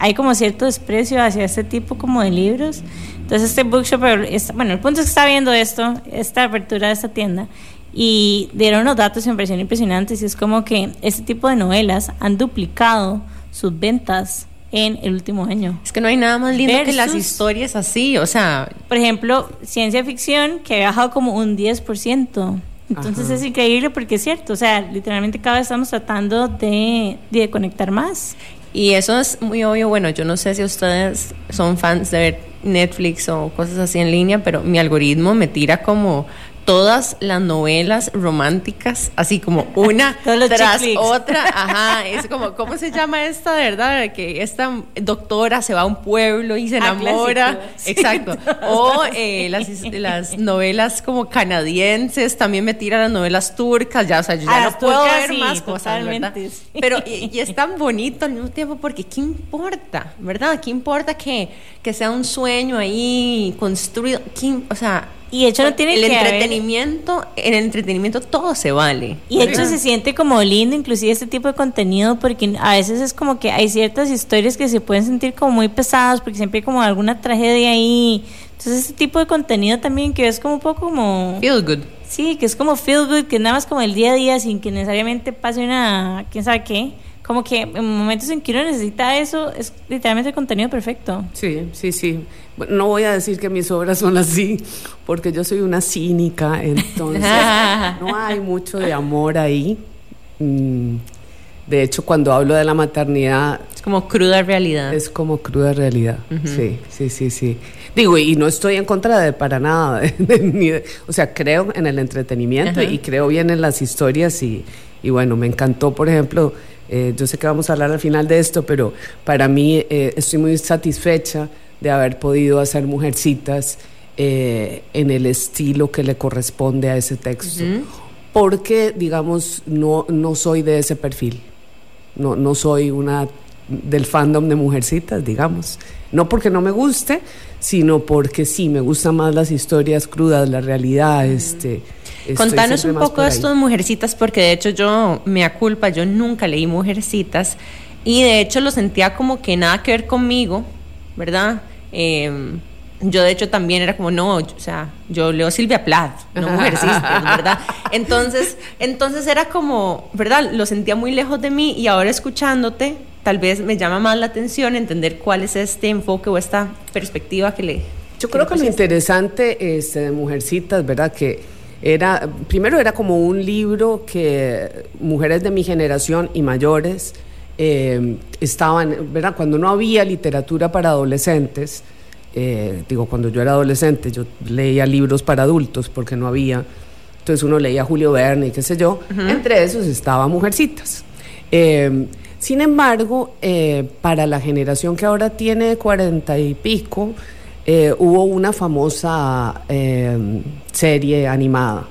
Speaker 1: hay como cierto desprecio hacia este tipo como de libros. Entonces este bookshop, es- bueno, el punto es que está viendo esto, esta apertura de esta tienda, y dieron unos datos me parecieron impresionantes, y es como que este tipo de novelas han duplicado sus ventas en el último año.
Speaker 2: Es que no hay nada más lindo que las
Speaker 1: Versus-
Speaker 2: historias así, o sea,
Speaker 1: Por ejemplo, ciencia ficción que ha bajado como un 10%. Entonces
Speaker 3: Ajá.
Speaker 1: es increíble porque es cierto, o sea, literalmente cada vez estamos tratando de, de conectar más.
Speaker 2: Y eso es muy obvio. Bueno, yo no sé si ustedes son fans de ver Netflix o cosas así en línea, pero mi algoritmo me tira como todas las novelas románticas, así como una tras otra. Ajá, es como, ¿cómo se llama esta, de verdad? Que esta doctora se va a un pueblo y se
Speaker 1: Ah,
Speaker 2: enamora.
Speaker 1: Sí,
Speaker 2: Exacto. O eh, las, las novelas como canadienses, también me tira las novelas turcas, ya, o sea, yo ya
Speaker 1: Ah,
Speaker 2: no puedo ver
Speaker 1: sí,
Speaker 2: más cosas, ¿verdad?
Speaker 1: sí.
Speaker 2: Pero y, y es tan bonito al mismo tiempo porque ¿qué importa? ¿Verdad? ¿Qué importa que, que sea un sueño ahí construido? ¿Qué im- o sea,
Speaker 1: Y de hecho no tiene
Speaker 2: el
Speaker 1: que haber-
Speaker 2: entretenimiento, en el entretenimiento todo se vale.
Speaker 1: Y de hecho se siente como lindo inclusive este tipo de contenido porque a veces es como que hay ciertas historias que se pueden sentir como muy pesadas porque siempre hay como alguna tragedia ahí. Entonces este tipo de contenido también que es como un poco como...
Speaker 2: Feel good.
Speaker 1: Sí, que es como feel good, que es nada más como el día a día sin que necesariamente pase una... quién sabe qué. Como que en momentos en que uno necesita eso es literalmente el contenido perfecto.
Speaker 3: Sí, sí, sí. No voy a decir que mis obras son así, porque yo soy una cínica, entonces no hay mucho de amor ahí. Mm, De hecho, cuando hablo de la maternidad,
Speaker 2: Es como cruda realidad.
Speaker 3: es como cruda realidad. Sí, sí, sí, sí. Digo, y no estoy en contra de para nada. de- de- ni de- o sea, creo en el entretenimiento
Speaker 2: Ajá.
Speaker 3: y creo bien en las historias. Y, y bueno, me encantó, por ejemplo, eh, yo sé que vamos a hablar al final de esto, pero para mí eh, estoy muy satisfecha de haber podido hacer mujercitas eh, en el estilo que le corresponde a ese texto. Porque, digamos, no, no soy de ese perfil no, no soy una del fandom de mujercitas, digamos. No porque no me guste, sino porque sí, me gustan más las historias crudas, la realidad. Este, estoy
Speaker 2: Contanos un poco de
Speaker 3: ahí.
Speaker 2: esto de Mujercitas, porque de hecho yo, me culpa, yo nunca leí Mujercitas y de hecho lo sentía como que nada que ver conmigo, ¿verdad? Eh, yo de hecho también era como, no, o sea, yo leo Silvia Plath, no Mujercitas, ¿verdad? Entonces, entonces era como, ¿verdad? Lo sentía muy lejos de mí y ahora escuchándote, tal vez me llama más la atención entender cuál es este enfoque o esta perspectiva que le...
Speaker 3: Yo creo que lo interesante este, de Mujercitas, ¿verdad? Que era, primero era como un libro que mujeres de mi generación y mayores eh, estaban, ¿verdad? Cuando no había literatura para adolescentes, eh, digo, cuando yo era adolescente, yo leía libros para adultos porque no había. Entonces uno leía Julio Verne y qué sé yo. Entre esos estaba Mujercitas. Eh, sin embargo, eh, para la generación que ahora tiene cuarenta y pico, eh, hubo una famosa eh, serie animada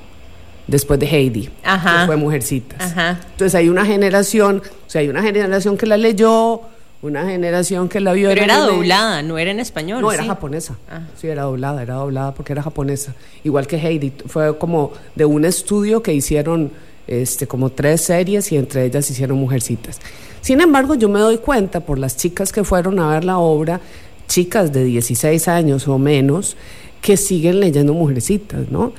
Speaker 3: después de Heidi,
Speaker 2: Ajá.
Speaker 3: que fue Mujercitas.
Speaker 2: Ajá.
Speaker 3: Entonces hay una generación, o sea, hay una generación que la leyó, una generación que la vio.
Speaker 2: Pero era doblada, no era en español.
Speaker 3: No, era japonesa.
Speaker 2: Ah.
Speaker 3: Sí, era doblada, era doblada porque era japonesa. Igual que Heidi. Fue como de un estudio que hicieron este, como tres series y entre ellas hicieron Mujercitas. Sin embargo, yo me doy cuenta por las chicas que fueron a ver la obra, chicas de 16 años o menos, que siguen leyendo Mujercitas, ¿no?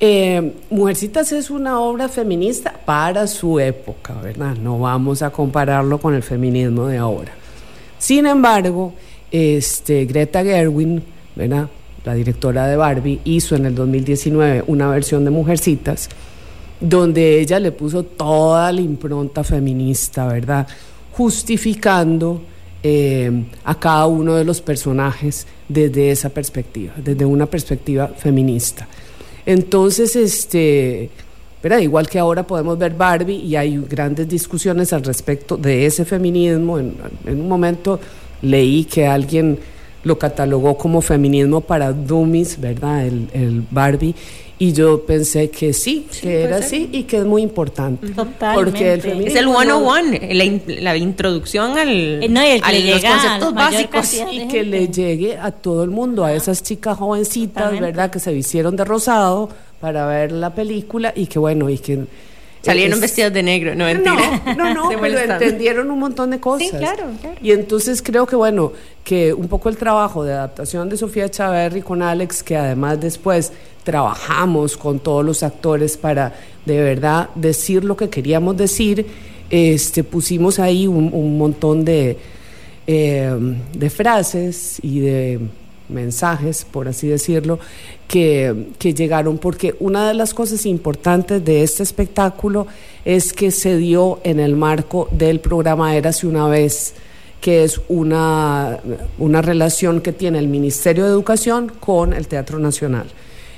Speaker 3: Eh, Mujercitas es una obra feminista para su época, ¿verdad? No vamos a compararlo con el feminismo de ahora. Sin embargo, este, Greta Gerwin, ¿verdad? la directora de Barbie, hizo en el 2019 una versión de Mujercitas donde ella le puso toda la impronta feminista, ¿verdad? Justificando eh, a cada uno de los personajes desde esa perspectiva, desde una perspectiva feminista. Entonces, este, ¿verdad? igual que ahora podemos ver Barbie y hay grandes discusiones al respecto de ese feminismo. En, en un momento leí que alguien lo catalogó como feminismo para dummies, ¿verdad? El, el Barbie. Y yo pensé que sí, que era así y que es muy importante.
Speaker 1: Totalmente.
Speaker 3: Porque el
Speaker 2: Es
Speaker 3: feminismo
Speaker 2: el
Speaker 3: no-
Speaker 2: 101, la, in- la introducción al,
Speaker 1: Eh, no, y el que
Speaker 2: a
Speaker 1: le
Speaker 2: los
Speaker 1: llega a la
Speaker 2: conceptos básicos.
Speaker 3: y que le llegue a todo el mundo, a esas chicas jovencitas,
Speaker 1: Totalmente.
Speaker 3: ¿verdad? Que se vistieron de rosado para ver la película y que bueno, y que...
Speaker 2: Salieron
Speaker 3: es-
Speaker 2: vestidas de negro, no mentira.
Speaker 3: No, no, no, pero entendieron un montón de cosas.
Speaker 2: Sí, claro, claro.
Speaker 3: Y entonces creo que, bueno, que un poco el trabajo de adaptación de Sofía Chaverri con Alex, que además después trabajamos con todos los actores para de verdad decir lo que queríamos decir, este, pusimos ahí un, un montón de, eh, de frases y de mensajes, por así decirlo, que, que, llegaron, porque una de las cosas importantes de este espectáculo es que se dio en el marco del programa Érase una vez, que es una, una relación que tiene el Ministerio de Educación con el Teatro Nacional.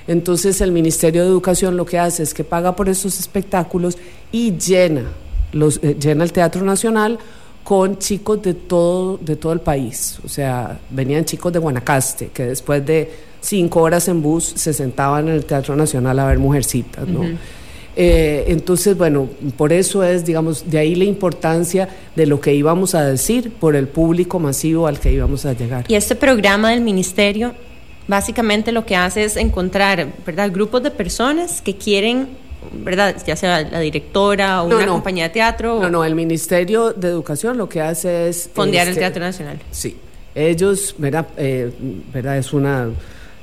Speaker 3: Entonces el Ministerio de Educación lo que hace es que paga por esos espectáculos y llena, los, eh, llena el Teatro Nacional con chicos de todo, de todo el país. O sea, venían chicos de Guanacaste, que después de cinco horas en bus se sentaban en el Teatro Nacional a ver mujercitas, ¿no? eh, entonces, bueno, por eso es, digamos, de ahí la importancia de lo que íbamos a decir por el público masivo al que íbamos a llegar.
Speaker 2: Y este programa del ministerio básicamente lo que hace es encontrar, ¿verdad?, grupos de personas que quieren ¿verdad? Ya sea la directora o una compañía de teatro.
Speaker 3: No, no, el Ministerio de Educación lo que hace es...
Speaker 2: Fondear el este, Teatro Nacional.
Speaker 3: Sí, ellos, ¿verdad? Eh, ¿verdad? Es una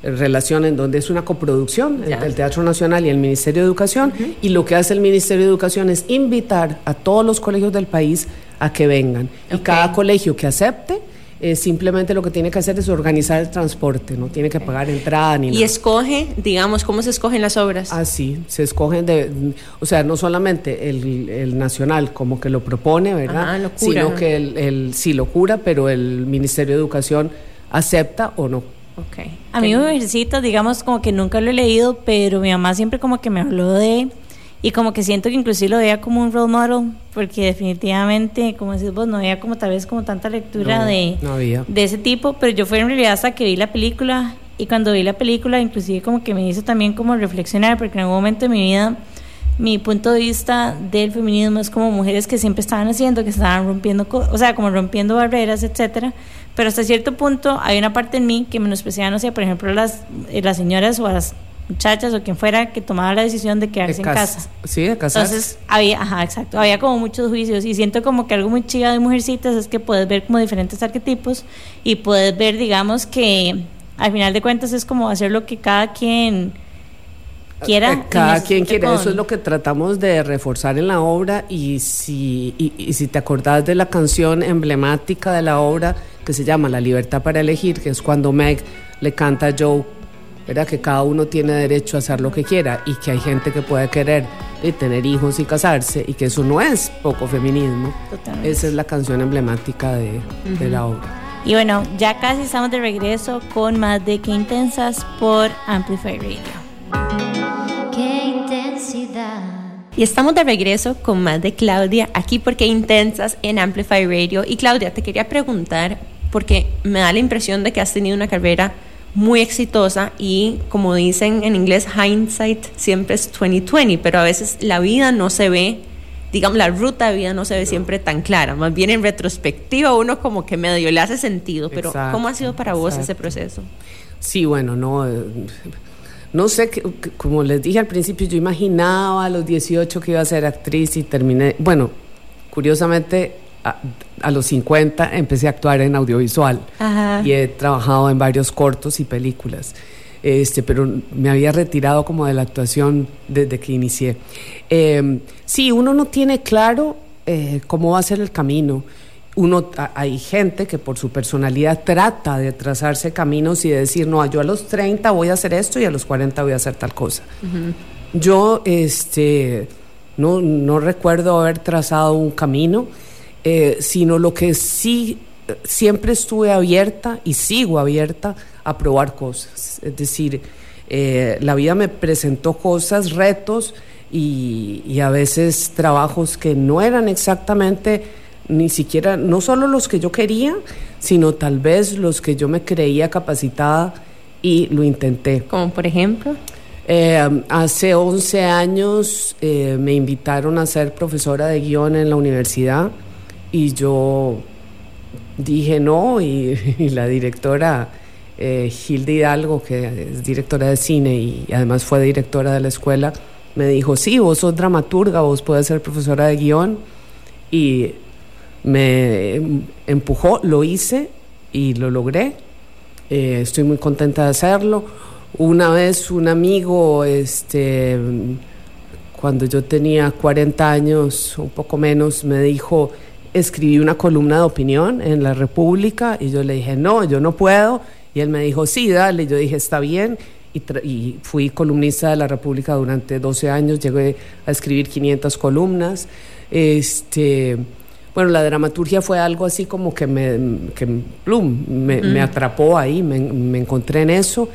Speaker 3: relación en donde es una coproducción entre el Teatro Nacional y el Ministerio de Educación y lo que hace el Ministerio de Educación es invitar a todos los colegios del país a que vengan y cada colegio que acepte eh, simplemente lo que tiene que hacer es organizar el transporte, no tiene que pagar entrada ni
Speaker 2: y
Speaker 3: nada.
Speaker 2: Y escoge, digamos, ¿cómo se escogen las obras?
Speaker 3: Ah, sí, se escogen de, o sea, no solamente el, el nacional como que lo propone, ¿verdad?
Speaker 2: Ah,
Speaker 3: Sino que el, el, sí lo cura, pero el Ministerio de Educación acepta o no.
Speaker 1: Okay. A mí Mujercitas, digamos, como que nunca lo he leído, pero mi mamá siempre como que me habló de y como que siento que inclusive lo veía como un role model, porque definitivamente, como decís vos, no había como tal vez como tanta lectura de, de ese tipo, pero yo fue en realidad hasta que vi la película, y cuando vi la película inclusive como que me hizo también como reflexionar, porque en algún momento de mi vida mi punto de vista del feminismo es como mujeres que siempre estaban haciendo, que estaban rompiendo, o sea, como rompiendo barreras, etcétera, pero hasta cierto punto hay una parte en mí que menospreciaba, no sé, por ejemplo, las, eh, las señoras o las muchachas o quien fuera que tomaba la decisión de quedarse en casa.
Speaker 3: Sí, de casarse.
Speaker 1: Entonces, había, ajá, exacto, había como muchos juicios y siento como que algo muy chido de Mujercitas es que puedes ver como diferentes arquetipos y puedes ver, digamos, que al final de cuentas es como hacer lo que cada quien quiera.
Speaker 3: Eh, cada quien quiere, eso es lo que tratamos de reforzar en la obra y si, y, y si te acordás de la canción emblemática de la obra que se llama La libertad para elegir, que es cuando Meg le canta a Joe ¿verdad? que cada uno tiene derecho a hacer lo que quiera y que hay gente que puede querer y tener hijos y casarse y que eso no es poco feminismo. Totalmente. Esa es la canción emblemática de, uh -huh. de, la obra.
Speaker 1: Y bueno, ya casi estamos de regreso con más de Qué Intensas por Amplify Radio.
Speaker 4: Qué intensidad.
Speaker 2: Y estamos de regreso con más de Claudia aquí porque Intensas en Amplify Radio. Y Claudia, te quería preguntar, porque me da la impresión de que has tenido una carrera muy exitosa y como dicen en inglés, hindsight siempre es 2020, pero a veces la vida no se ve, digamos, la ruta de vida no se ve siempre tan clara, más bien en retrospectiva uno como que medio le hace sentido, pero exacto, ¿cómo ha sido para vos ese proceso?
Speaker 3: Sí, bueno, no... No sé, como les dije al principio, yo imaginaba a los 18 que iba a ser actriz y terminé, bueno, curiosamente a, a, los 50 empecé a actuar en audiovisual
Speaker 1: Ajá.
Speaker 3: y he trabajado en varios cortos y películas. Este, pero me había retirado como de la actuación desde que inicié. Eh, sí, uno no tiene claro eh, cómo va a ser el camino. Uno, hay gente que por su personalidad trata de trazarse caminos y de decir, no, yo a los 30 voy a hacer esto y a los 40 voy a hacer tal cosa. Uh -huh. Yo este, no, no recuerdo haber trazado un camino eh, sino lo que sí siempre estuve abierta y sigo abierta a probar cosas. Es decir, eh, la vida me presentó cosas, retos y, y, a veces trabajos que no eran exactamente ni siquiera, no solo los que yo quería, sino tal vez los que yo me creía capacitada y lo intenté.
Speaker 2: Como por ejemplo.
Speaker 3: Eh, hace 11 años eh, me invitaron a ser profesora de guion en la universidad y yo dije no y, y la directora eh, Hilda Hidalgo, que es directora de cine y además fue directora de la escuela, me dijo, sí, vos sos dramaturga, vos puedes ser profesora de guion y me empujó, lo hice y lo logré. Eh, estoy muy contenta de hacerlo. Una vez un amigo, este, cuando yo tenía 40 años, un poco menos, me dijo, escribí una columna de opinión en la República y yo le dije, no, yo no puedo Y él me dijo, sí, dale. Yo dije, está bien. Y, y, fui columnista de la República durante 12 años, llegué a escribir 500 columnas. Este, bueno, la dramaturgia fue algo así como que me, que, plum, me, me atrapó ahí, me, me, encontré en eso.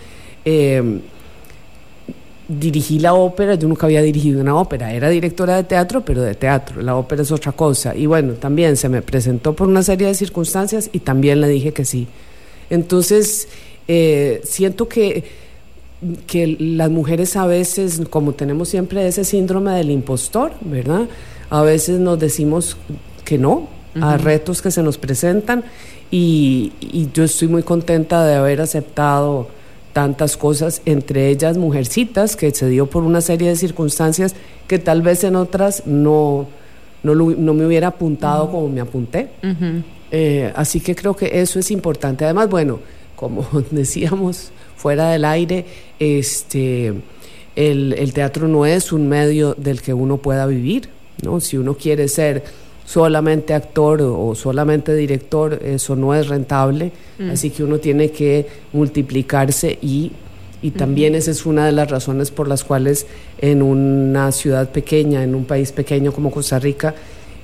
Speaker 3: Eh, dirigí la ópera, yo nunca había dirigido una ópera, era directora de teatro, pero de teatro, la ópera es otra cosa. Y bueno, también se me presentó por una serie de circunstancias y también le dije que sí. Entonces, eh, siento que, que las mujeres a veces, como tenemos siempre ese síndrome del impostor, ¿verdad? A veces nos decimos que no a retos que se nos presentan y, y yo estoy muy contenta de haber aceptado tantas cosas, entre ellas Mujercitas, que se dio por una serie de circunstancias que tal vez en otras no, no, no me hubiera apuntado como me apunté. eh, así que creo que eso es importante. Además, bueno, como decíamos fuera del aire, este, el, el, teatro no es un medio del que uno pueda vivir. ¿no? Si uno quiere ser solamente actor o, solamente director, eso no es rentable, mm. así que uno tiene que multiplicarse y, y también esa es una de las razones por las cuales en una ciudad pequeña, en un país pequeño como Costa Rica,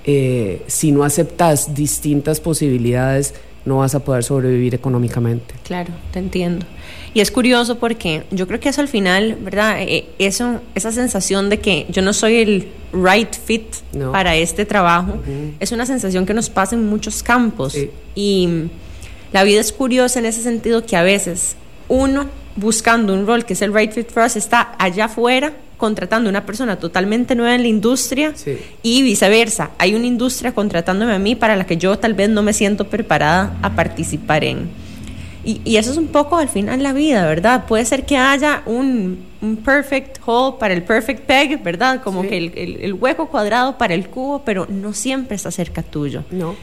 Speaker 3: eh, si no aceptas distintas posibilidades, no vas a poder sobrevivir económicamente.
Speaker 2: Claro, te entiendo. Y es curioso porque yo creo que eso al final, ¿verdad? Eh, eso, esa sensación de que yo no soy el right fit no. para este trabajo, uh -huh. es una sensación que nos pasa en muchos campos. Sí. Y la vida es curiosa en ese sentido que a veces uno buscando un rol que es el right fit for us está allá afuera contratando a una persona totalmente nueva en la industria sí. y viceversa. Hay una industria contratándome a mí para la que yo tal vez no me siento preparada a participar en. Y, y, eso es un poco al final la vida, ¿verdad? Puede ser que haya un, un perfect hole para el perfect peg, ¿verdad? Como sí. que el, el, el, hueco cuadrado para el cubo, pero no siempre está cerca tuyo.
Speaker 3: No.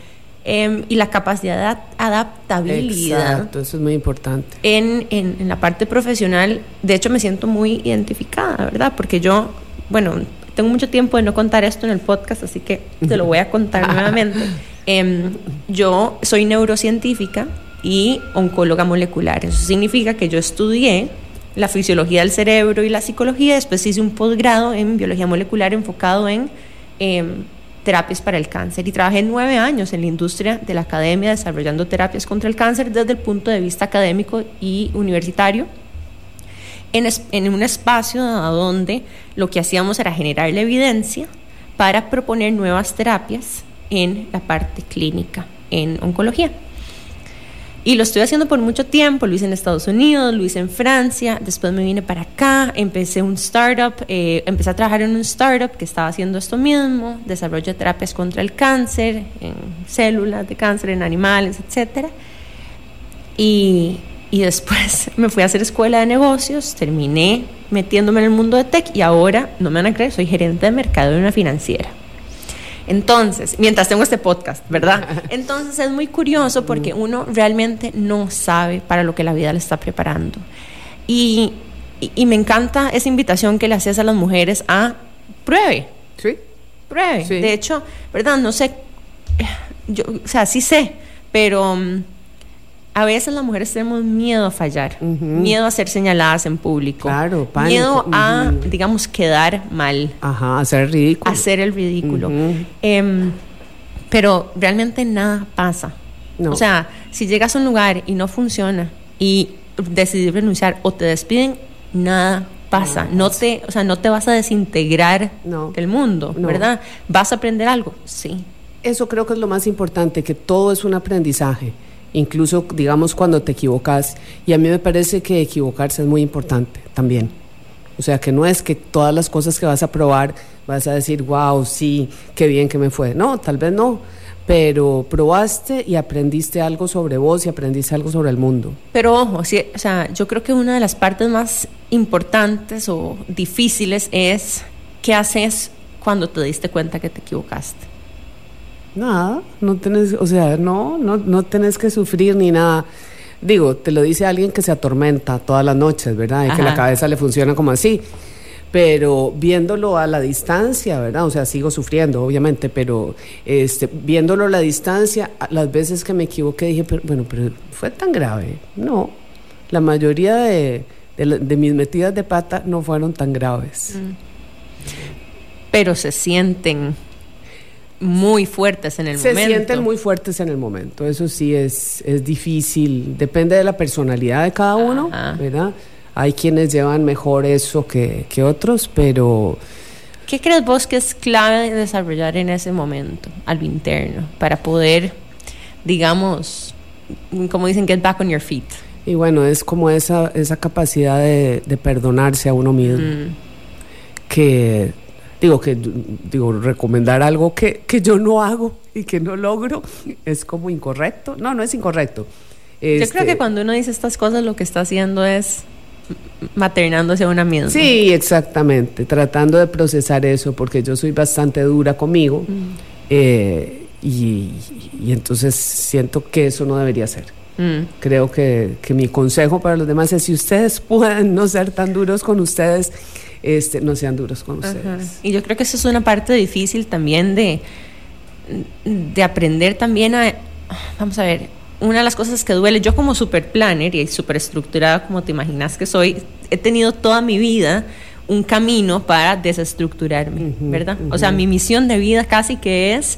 Speaker 2: Eh, y la capacidad de adaptabilidad.
Speaker 3: Exacto, eso es muy importante.
Speaker 2: En, en, en la parte profesional, de hecho, me siento muy identificada, ¿verdad? Porque yo, bueno, tengo mucho tiempo de no contar esto en el podcast, así que te lo voy a contar nuevamente. Eh, yo soy neurocientífica y oncóloga molecular. Eso significa que yo estudié la fisiología del cerebro y la psicología, después hice un posgrado en biología molecular enfocado en eh, terapias para el cáncer y trabajé nueve años en la industria de la academia desarrollando terapias contra el cáncer desde el punto de vista académico y universitario. En, en un espacio donde lo que hacíamos era generar la evidencia para proponer nuevas terapias en la parte clínica en oncología. Y lo estoy haciendo por mucho tiempo, lo hice en Estados Unidos, lo hice en Francia, después me vine para acá, empecé un startup, eh, empecé a trabajar en un startup que estaba haciendo esto mismo, desarrollo de terapias contra el cáncer, en células de cáncer, en animales, etc. Y, y después me fui a hacer escuela de negocios, terminé metiéndome en el mundo de tech y ahora, no me van a creer, soy gerente de mercado de una financiera. Entonces, mientras tengo este podcast, ¿verdad? Entonces es muy curioso porque uno realmente no sabe para lo que la vida le está preparando. Y, y, y me encanta esa invitación que le haces a las mujeres a pruebe.
Speaker 3: Sí.
Speaker 2: Pruebe.
Speaker 3: Sí.
Speaker 2: De hecho, ¿verdad? No sé, yo, o sea, sí sé, pero um, a veces las mujeres tenemos miedo a fallar, uh -huh. miedo a ser señaladas en público,
Speaker 3: claro, pánico.
Speaker 2: miedo a, uh -huh. digamos, quedar mal,
Speaker 3: Ajá, hacer ridículo,
Speaker 2: hacer el ridículo. Uh -huh. eh, pero realmente nada pasa. No. O sea, si llegas a un lugar y no funciona y decides renunciar o te despiden, nada pasa. No, no te, o sea, no te vas a desintegrar
Speaker 3: no.
Speaker 2: del mundo. ¿verdad? ¿Vas a aprender algo? Sí.
Speaker 3: Eso creo que es lo más importante, que todo es un aprendizaje incluso digamos cuando te equivocas y a mí me parece que equivocarse es muy importante también. O sea que no es que todas las cosas que vas a probar vas a decir wow sí qué bien que me fue no tal vez no pero probaste y aprendiste algo sobre vos y aprendiste algo sobre el mundo.
Speaker 2: Pero ojo o sea yo creo que una de las partes más importantes o difíciles es qué haces cuando te diste cuenta que te equivocaste
Speaker 3: Nada, no tenés, o sea, no, no, no tenés que sufrir ni nada. Digo, te lo dice alguien que se atormenta todas las noches, ¿verdad? Y Ajá. que la cabeza le funciona como así. Pero viéndolo a la distancia, ¿verdad? O sea, sigo sufriendo, obviamente, pero este, viéndolo a la distancia, las veces que me equivoqué dije, pero, bueno, pero fue tan grave. No. la mayoría de, de, mis metidas de pata no fueron tan graves. Mm.
Speaker 2: Pero se sienten muy fuertes en el momento.
Speaker 3: Se sienten muy fuertes en el momento, eso sí es, es difícil, depende de la personalidad de cada uno, ¿verdad? Hay quienes llevan mejor eso que, que otros, pero...
Speaker 2: ¿Qué crees vos que es clave desarrollar en ese momento, al interno, para poder, digamos, como dicen, get back on your feet?
Speaker 3: Y bueno, es como esa, esa capacidad de, perdonarse a uno mismo. Mm. Que digo que digo recomendar algo que, yo no hago y que no logro es como incorrecto. No, no es incorrecto.
Speaker 2: Yo creo que este cuando uno dice estas cosas lo que está haciendo es maternándose a una misma.
Speaker 3: Sí, exactamente, tratando de procesar eso porque yo soy bastante dura conmigo mm. eh, y, entonces siento que eso no debería ser. Mm. Creo que, que mi consejo para los demás es si ustedes pueden no ser tan duros con ustedes, este, no sean duros con ustedes.
Speaker 2: Y yo creo que eso es una parte difícil también de, de aprender también a, vamos a ver, una de las cosas que duele, yo como super planner y super estructurada como te imaginas que soy, he tenido toda mi vida un camino para desestructurarme, ¿verdad? O sea, mi misión de vida casi que es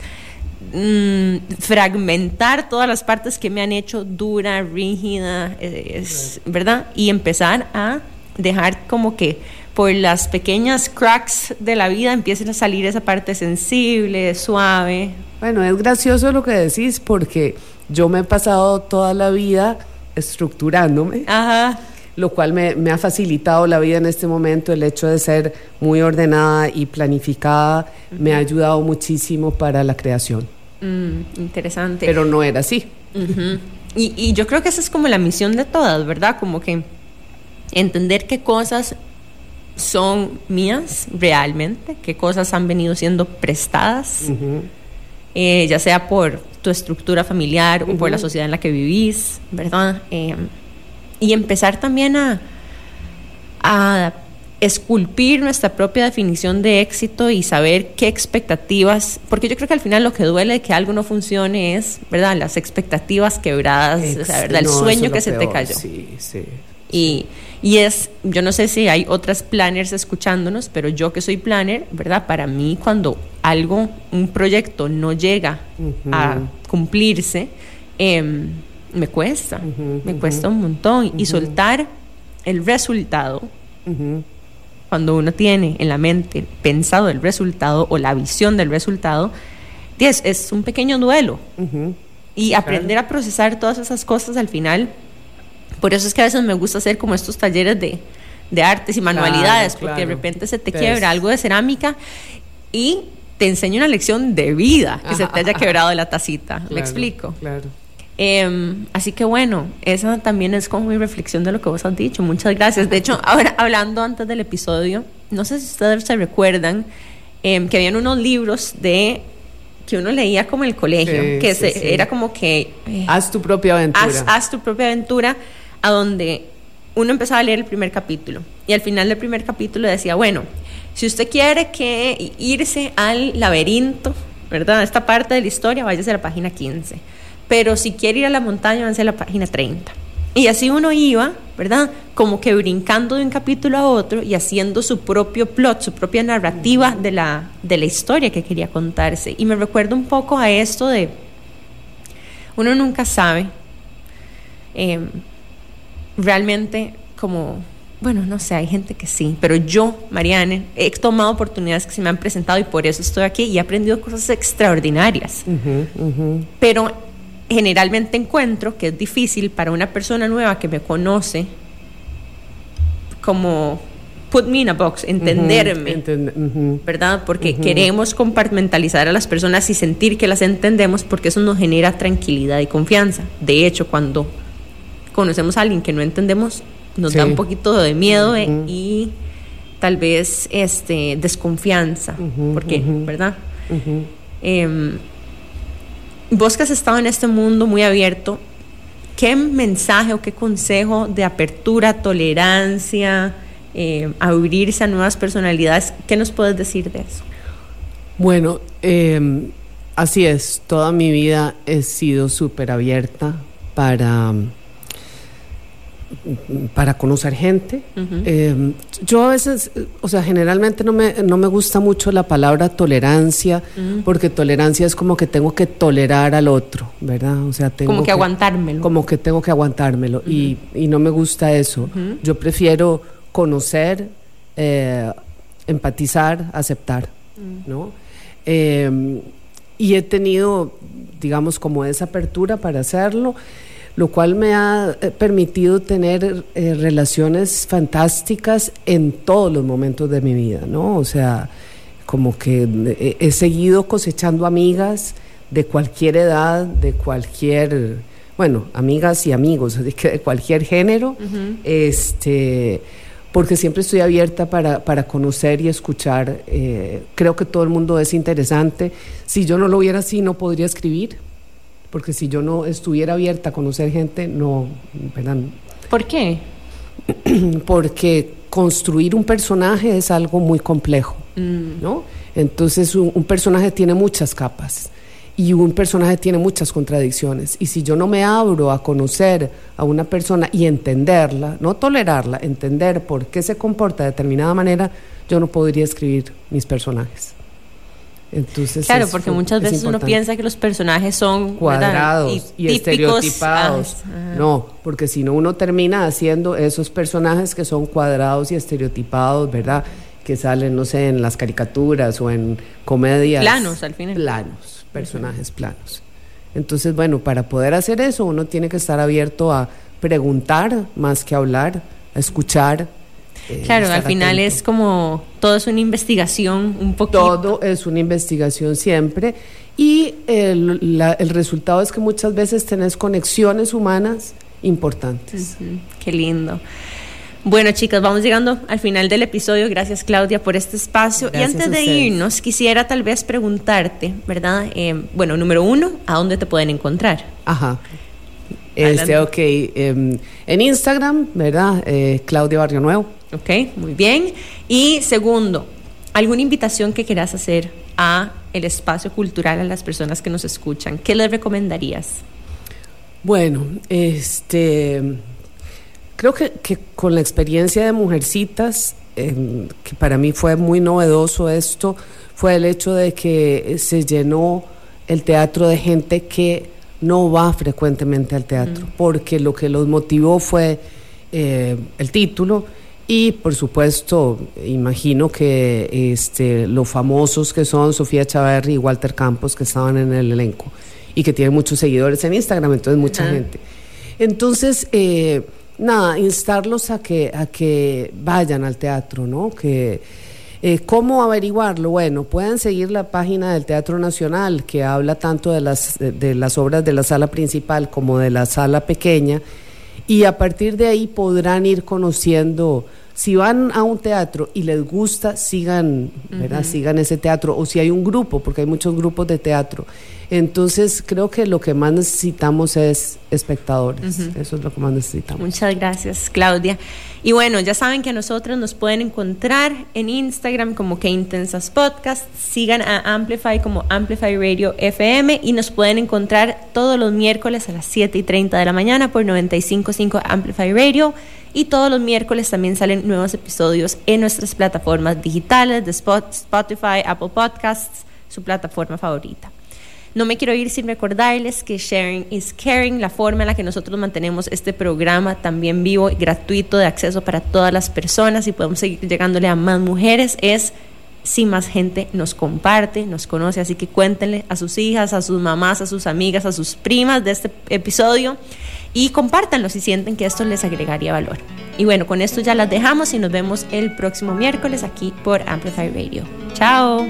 Speaker 2: mm, fragmentar todas las partes que me han hecho dura, rígida, es, ¿verdad? Y empezar a dejar como que por las pequeñas cracks de la vida empiecen a salir esa parte sensible, suave.
Speaker 3: Bueno, es gracioso lo que decís porque yo me he pasado toda la vida estructurándome. Lo cual me, ha facilitado la vida en este momento, el hecho de ser muy ordenada y planificada me ha ayudado muchísimo para la creación.
Speaker 2: Mm, interesante.
Speaker 3: Pero no era así.
Speaker 2: y, y yo creo que esa es como la misión de todas, ¿verdad? Como que entender qué cosas son mías realmente, qué cosas han venido siendo prestadas, eh, ya sea por tu estructura familiar o por la sociedad en la que vivís, ¿verdad? Eh, y empezar también a, a esculpir nuestra propia definición de éxito y saber qué expectativas, porque yo creo que al final lo que duele de que algo no funcione es, ¿verdad? Las expectativas quebradas, ¿verdad? El sueño que se te cayó.
Speaker 3: Sí, sí.
Speaker 2: Y, y es, yo no sé si hay otras planners escuchándonos, pero yo que soy planner, ¿verdad? Para mí cuando algo, un proyecto no llega a cumplirse, em, me cuesta, me cuesta un montón. Y soltar el resultado, cuando uno tiene en la mente pensado el resultado o la visión del resultado, es, es un pequeño duelo. Y aprender a procesar todas esas cosas al final por eso es que a veces me gusta hacer como estos talleres de, de artes y manualidades, porque de repente se te quiebra algo de cerámica y te enseño una lección de vida que se te haya quebrado la tacita. ¿Me explico?
Speaker 3: Claro.
Speaker 2: Em, así que bueno, esa también es como mi reflexión de lo que vos has dicho. Muchas gracias. De hecho, ahora hablando antes del episodio, no sé si ustedes se recuerdan em, que habían unos libros de que uno leía como en el colegio, que se, era como que...
Speaker 3: Eh, haz tu propia aventura.
Speaker 2: Haz, haz tu propia aventura a donde uno empezaba a leer el primer capítulo y al final del primer capítulo decía, bueno, si usted quiere que irse al laberinto, ¿verdad? Esta parte de la historia, váyase a la página 15. Pero si quiere ir a la montaña, váyase a la página 30. Y así uno iba, ¿verdad? Como que brincando de un capítulo a otro y haciendo su propio plot, su propia narrativa de la, de la historia que quería contarse. Y me recuerdo un poco a esto de, uno nunca sabe. Eh, realmente como, bueno, no sé, hay gente que sí, pero yo, Mariane, he tomado oportunidades que se me han presentado y por eso estoy aquí y he aprendido cosas extraordinarias. Pero generalmente encuentro que es difícil para una persona nueva que me conoce como put me in a box, entenderme, ¿verdad? Porque queremos compartimentalizar a las personas y sentir que las entendemos porque eso nos genera tranquilidad y confianza. De hecho, cuando conocemos a alguien que no entendemos, nos da un poquito de miedo eh, y tal vez este desconfianza, porque, ¿verdad? Em, vos que has estado en este mundo muy abierto, ¿qué mensaje o qué consejo de apertura, tolerancia, eh, abrirse a nuevas personalidades, qué nos puedes decir de eso?
Speaker 3: Bueno, em, así es, toda mi vida he sido súper abierta para para conocer gente. Eh, yo a veces, o sea, generalmente no me, no me gusta mucho la palabra tolerancia, porque tolerancia es como que tengo que tolerar al otro, ¿verdad? O sea, tengo
Speaker 2: como que, aguantármelo.
Speaker 3: Como que tengo que aguantármelo y, y, no me gusta eso. Yo prefiero conocer, eh, empatizar, aceptar, ¿no? Eh, y he tenido, digamos, como esa apertura para hacerlo lo cual me ha eh, permitido tener eh, relaciones fantásticas en todos los momentos de mi vida, ¿no? O sea, como que eh, he seguido cosechando amigas de cualquier edad, de cualquier, bueno, amigas y amigos, de, de cualquier género, este, porque siempre estoy abierta para, para conocer y escuchar. creo que todo el mundo es interesante. Si yo no lo hubiera así, no podría escribir porque si yo no estuviera abierta a conocer gente, no, ¿verdad?
Speaker 2: ¿Por qué?
Speaker 3: porque construir un personaje es algo muy complejo, mm. ¿no? Entonces un, personaje tiene muchas capas y un personaje tiene muchas contradicciones. Y si yo no me abro a conocer a una persona y entenderla, no tolerarla, entender por qué se comporta de determinada manera, yo no podría escribir mis personajes. Entonces
Speaker 2: claro, porque muchas veces uno piensa que los personajes son
Speaker 3: cuadrados y, estereotipados. no, porque si no uno termina haciendo esos personajes que son cuadrados y estereotipados, ¿verdad? Que salen, no sé, en las caricaturas o en comedias.
Speaker 2: Planos, al final.
Speaker 3: Planos, personajes planos. Entonces, bueno, para poder hacer eso uno tiene que estar abierto a preguntar más que hablar, a escuchar,
Speaker 2: claro, al final es como todo es una investigación un poquito.
Speaker 3: Todo es una investigación siempre y el, el resultado es que muchas veces tenés conexiones humanas importantes.
Speaker 2: Qué lindo. Bueno, chicas, vamos llegando al final del episodio. Gracias, Claudia, por este espacio. y antes de irnos, quisiera tal vez preguntarte, ¿verdad? Eh, bueno, número uno, ¿a dónde te pueden encontrar?
Speaker 3: Ajá. Este, ok, em, en Instagram, ¿verdad? Eh, Claudia Barrio Nuevo.
Speaker 2: Ok, muy bien. Y segundo, ¿alguna invitación que quieras hacer a el espacio cultural a las personas que nos escuchan? ¿Qué les recomendarías?
Speaker 3: Bueno, este, creo que, con la experiencia de Mujercitas, em, que para mí fue muy novedoso esto, fue el hecho de que se llenó el teatro de gente que no va frecuentemente al teatro, mm. porque lo que los motivó fue eh, el título y por supuesto imagino que este, los famosos que son Sofía Chaverri y Walter Campos que estaban en el elenco y que tienen muchos seguidores en Instagram, entonces mucha gente. Entonces, eh, nada, instarlos a que, a que vayan al teatro, ¿no? Que eh, ¿Cómo averiguarlo? Bueno, pueden seguir la página del Teatro Nacional, que habla tanto de las, de, las obras de la sala principal como de la sala pequeña, y a partir de ahí podrán ir conociendo si van a un teatro y les gusta, sigan, ¿verdad? Sigan ese teatro. O si hay un grupo, porque hay muchos grupos de teatro. Entonces, creo que lo que más necesitamos es espectadores. Eso es lo que más necesitamos.
Speaker 2: Muchas gracias, Claudia. Y bueno, ya saben que a nosotros nos pueden encontrar en Instagram como que Intensas Podcast. Sigan a Amplify como Amplify Radio FM y nos pueden encontrar todos los miércoles a las 7 y 30 de la mañana por 95.5 Amplify Radio. Y todos los miércoles también salen nuevos episodios en nuestras plataformas digitales de Spotify, Apple Podcasts, su plataforma favorita. No me quiero ir sin recordarles que sharing is caring, la forma en la que nosotros mantenemos este programa también vivo y gratuito de acceso para todas las personas y podemos seguir llegándole a más mujeres es si más gente nos comparte, nos conoce, así que cuéntenle a sus hijas, a sus mamás, a sus amigas, a sus primas de este episodio y compártanlo si sienten que esto les agregaría valor. Y bueno, con esto ya las dejamos y nos vemos el próximo miércoles aquí por Amplify Radio. Chao.